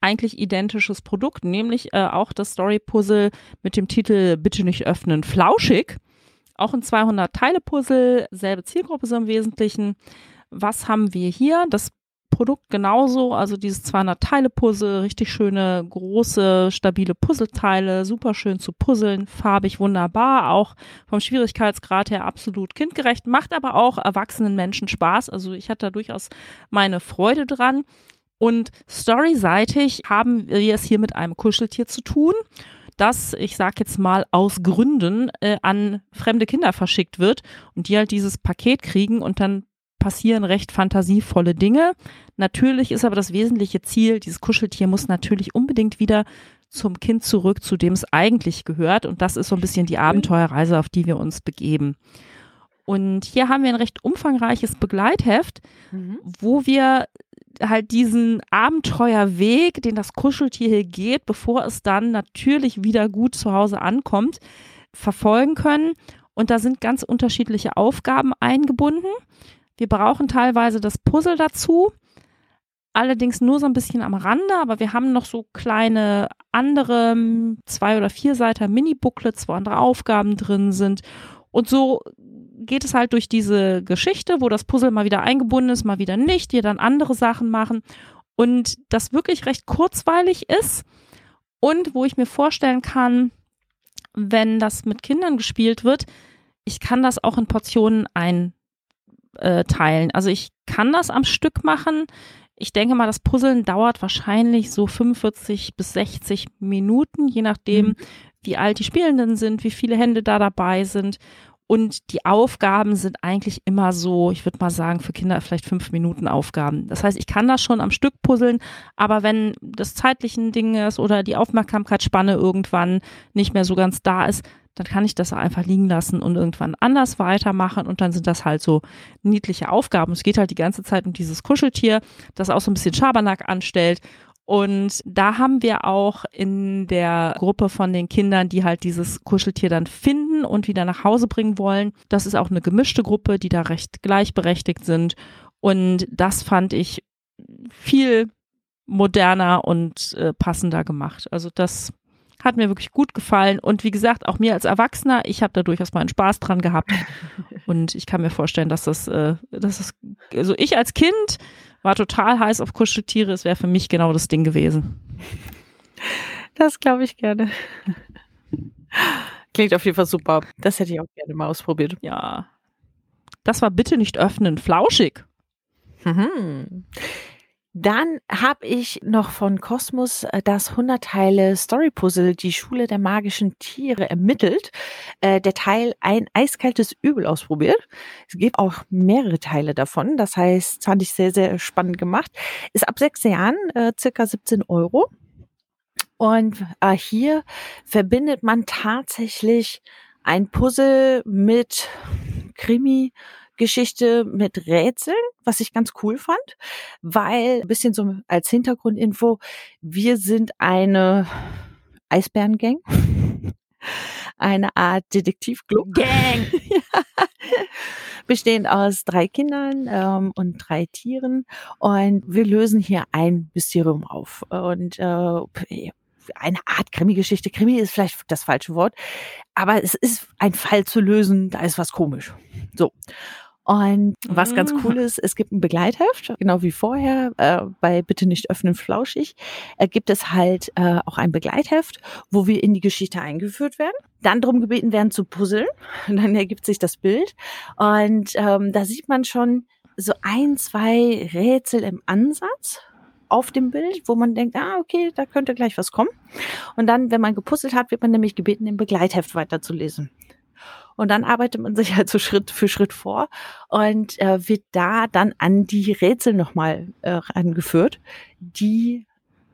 eigentlich identisches Produkt, nämlich äh, auch das Story-Puzzle mit dem Titel Bitte nicht öffnen, flauschig. Auch ein 200-Teile-Puzzle, selbe Zielgruppe so im Wesentlichen. Was haben wir hier? Das Produkt genauso, also dieses 200 Teile Puzzle, richtig schöne große stabile Puzzleteile, super schön zu puzzeln, farbig wunderbar, auch vom Schwierigkeitsgrad her absolut kindgerecht, macht aber auch erwachsenen Menschen Spaß, also ich hatte da durchaus meine Freude dran. Und storyseitig haben wir es hier mit einem Kuscheltier zu tun das, ich sag jetzt mal aus Gründen, äh, an fremde Kinder verschickt wird und die halt dieses Paket kriegen und dann passieren recht fantasievolle Dinge. Natürlich ist aber das wesentliche Ziel, dieses Kuscheltier muss natürlich unbedingt wieder zum Kind zurück, zu dem es eigentlich gehört. Und das ist so ein bisschen die Abenteuerreise, auf die wir uns begeben. Und hier haben wir ein recht umfangreiches Begleitheft, mhm. wo wir halt diesen Abenteuerweg, den das Kuscheltier hier geht, bevor es dann natürlich wieder gut zu Hause ankommt, verfolgen können. Und da sind ganz unterschiedliche Aufgaben eingebunden. Wir brauchen teilweise das Puzzle dazu, allerdings nur so ein bisschen am Rande, aber wir haben noch so kleine andere zwei oder vier Seiten Mini-Booklets, wo andere Aufgaben drin sind. Und so geht es halt durch diese Geschichte, wo das Puzzle mal wieder eingebunden ist, mal wieder nicht, die dann andere Sachen machen und das wirklich recht kurzweilig ist und wo ich mir vorstellen kann, wenn das mit Kindern gespielt wird, ich kann das auch in Portionen ein äh, teilen. Also ich kann das am Stück machen. Ich denke mal, das Puzzeln dauert wahrscheinlich so 45 bis 60 Minuten, je nachdem, mhm. wie alt die Spielenden sind, wie viele Hände da dabei sind. Und die Aufgaben sind eigentlich immer so, ich würde mal sagen, für Kinder vielleicht fünf Minuten Aufgaben. Das heißt, ich kann das schon am Stück puzzeln, aber wenn das zeitliche Ding ist oder die Aufmerksamkeitsspanne irgendwann nicht mehr so ganz da ist, dann kann ich das einfach liegen lassen und irgendwann anders weitermachen und dann sind das halt so niedliche Aufgaben. Es geht halt die ganze Zeit um dieses Kuscheltier, das auch so ein bisschen Schabernack anstellt und da haben wir auch in der Gruppe von den Kindern, die halt dieses Kuscheltier dann finden und wieder nach Hause bringen wollen. Das ist auch eine gemischte Gruppe, die da recht gleichberechtigt sind. Und das fand ich viel moderner und äh, passender gemacht. Also das hat mir wirklich gut gefallen. Und wie gesagt, auch mir als Erwachsener, ich habe da durchaus mal einen Spaß dran gehabt. *laughs* Und ich kann mir vorstellen, dass das, äh, dass das, also ich als Kind war total heiß auf Kuscheltiere. Es wäre für mich genau das Ding gewesen. Das glaube ich gerne. Klingt auf jeden Fall super. Das hätte ich auch gerne mal ausprobiert. Ja. Das war bitte nicht öffnen. Flauschig. Mhm. Dann habe ich noch von Kosmos äh, das 100 Teile Story Puzzle Die Schule der magischen Tiere ermittelt. Äh, der Teil ein eiskaltes Übel ausprobiert. Es gibt auch mehrere Teile davon. Das heißt, fand ich sehr, sehr spannend gemacht. Ist ab sechs Jahren äh, circa 17 Euro. Und äh, hier verbindet man tatsächlich ein Puzzle mit Krimi, Geschichte mit Rätseln, was ich ganz cool fand, weil ein bisschen so als Hintergrundinfo, wir sind eine Eisbärengang. *laughs* Eine Art Detektivclub. Gang! *laughs* ja. Bestehend aus drei Kindern ähm, und drei Tieren. Und wir lösen hier ein Mysterium auf. Und äh, eine Art Krimi-Geschichte. Krimi ist vielleicht das falsche Wort, aber es ist ein Fall zu lösen, da ist was komisch. So. Und was ganz mhm. cool ist, es gibt ein Begleitheft, genau wie vorher, äh, bei Bitte nicht öffnen flauschig, äh, gibt es halt äh, auch ein Begleitheft, wo wir in die Geschichte eingeführt werden, dann darum gebeten werden zu puzzeln, und *laughs* dann ergibt sich das Bild. Und ähm, da sieht man schon so ein, zwei Rätsel im Ansatz auf dem Bild, wo man denkt, ah, okay, da könnte gleich was kommen. Und dann, wenn man gepuzzelt hat, wird man nämlich gebeten, im Begleitheft weiterzulesen. Und dann arbeitet man sich halt so Schritt für Schritt vor und äh, wird da dann an die Rätsel nochmal äh, angeführt, die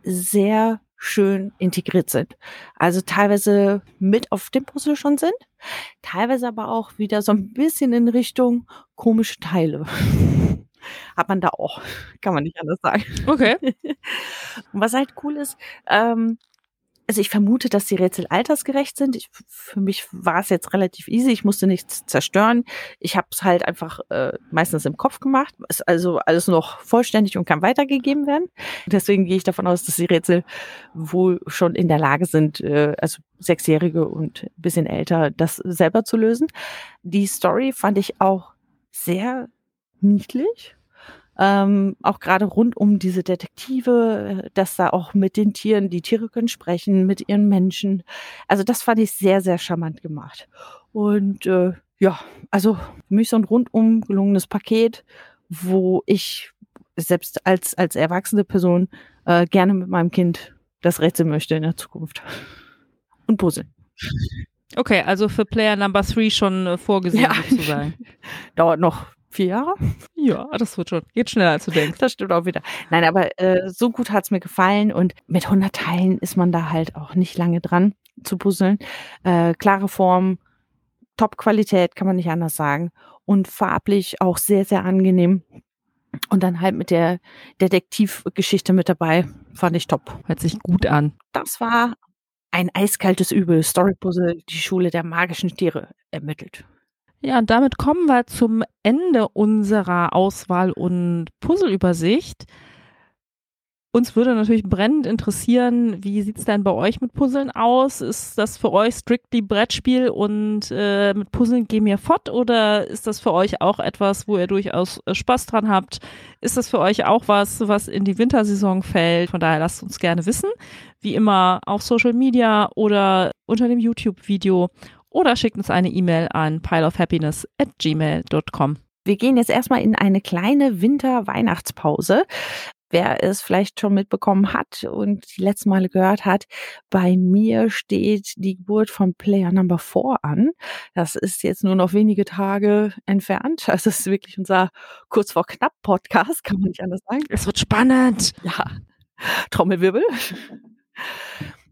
sehr schön integriert sind. Also teilweise mit auf dem Puzzle schon sind, teilweise aber auch wieder so ein bisschen in Richtung komische Teile. *laughs* Hat man da auch, kann man nicht anders sagen. Okay. Und *laughs* was halt cool ist, ähm, also ich vermute, dass die Rätsel altersgerecht sind. Ich, für mich war es jetzt relativ easy. Ich musste nichts zerstören. Ich habe es halt einfach äh, meistens im Kopf gemacht. Ist also alles noch vollständig und kann weitergegeben werden. Deswegen gehe ich davon aus, dass die Rätsel wohl schon in der Lage sind, äh, also Sechsjährige und ein bisschen älter, das selber zu lösen. Die Story fand ich auch sehr niedlich ähm, auch gerade rund um diese Detektive, äh, dass da auch mit den Tieren, die Tiere können sprechen, mit ihren Menschen. Also das fand ich sehr, sehr charmant gemacht. Und äh, ja, also für mich so ein rundum gelungenes Paket, wo ich selbst als, als erwachsene Person äh, gerne mit meinem Kind das Rätsel möchte in der Zukunft. Und puzzeln. Okay, also für Player Number Three schon äh, vorgesehen ja. sozusagen. *laughs* Dauert noch vier Jahre? *laughs* Ja, das wird schon. Geht schneller, als du denkst. Das stimmt auch wieder. Nein, aber äh, so gut hat's mir gefallen und mit 100 Teilen ist man da halt auch nicht lange dran zu puzzeln. Äh, klare Form, Top-Qualität, kann man nicht anders sagen. Und farblich auch sehr, sehr angenehm. Und dann halt mit der Detektivgeschichte mit dabei, fand ich top. Hört sich gut an. Das war ein eiskaltes Übel. Story Puzzle, die Schule der magischen Tiere ermittelt. Ja, und damit kommen wir zum Ende unserer Auswahl- und Puzzleübersicht. Uns würde natürlich brennend interessieren, wie sieht's denn bei euch mit Puzzeln aus? Ist das für euch strictly Brettspiel und äh, mit Puzzeln gehen wir fort oder ist das für euch auch etwas, wo ihr durchaus äh, Spaß dran habt? Ist das für euch auch was, was in die Wintersaison fällt? Von daher lasst uns gerne wissen. Wie immer auf Social Media oder unter dem YouTube-Video oder schickt uns eine E-Mail an pileofhappiness at gmail.com. Wir gehen jetzt erstmal in eine kleine Winter-Weihnachtspause. wer es vielleicht schon mitbekommen hat und die letzten Male gehört hat, bei mir steht die Geburt von Player Number 4 an. Das ist jetzt nur noch wenige Tage entfernt. Das ist wirklich unser kurz vor knapp Podcast, kann man nicht anders sagen. Es wird spannend. Ja, Trommelwirbel.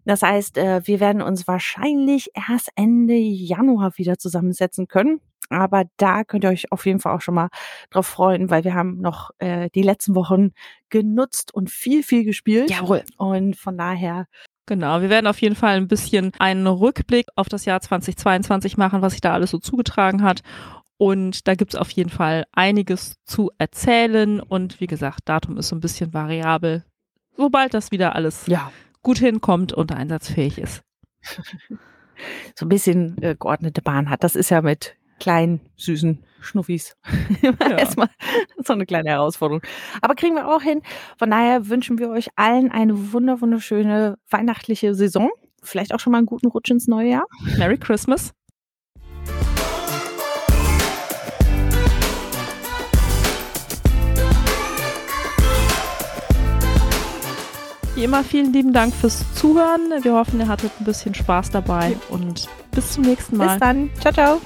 Das heißt, äh, wir werden uns wahrscheinlich erst Ende Januar wieder zusammensetzen können. Aber da könnt ihr euch auf jeden Fall auch schon mal drauf freuen, weil wir haben noch äh, die letzten Wochen genutzt und viel, viel gespielt. Jawohl. Und von daher Genau, wir werden auf jeden Fall ein bisschen einen Rückblick auf das Jahr 2022 machen, was sich da alles so zugetragen hat. Und da gibt's auf jeden Fall einiges zu erzählen. Und wie gesagt, Datum ist so ein bisschen variabel. Sobald das wieder alles ja. Gut hinkommt und einsatzfähig ist. *laughs* so ein bisschen äh, geordnete Bahn hat. Das ist ja mit kleinen, süßen Schnuffis. *laughs* Ja. Erstmal so eine kleine Herausforderung. Aber kriegen wir auch hin. Von daher wünschen wir euch allen eine wunder wunderschöne weihnachtliche Saison. Vielleicht auch schon mal einen guten Rutsch ins neue Jahr. Merry Christmas. Wie immer vielen lieben Dank fürs Zuhören. Wir hoffen, ihr hattet ein bisschen Spaß dabei und bis zum nächsten Mal. Bis dann. Ciao, ciao.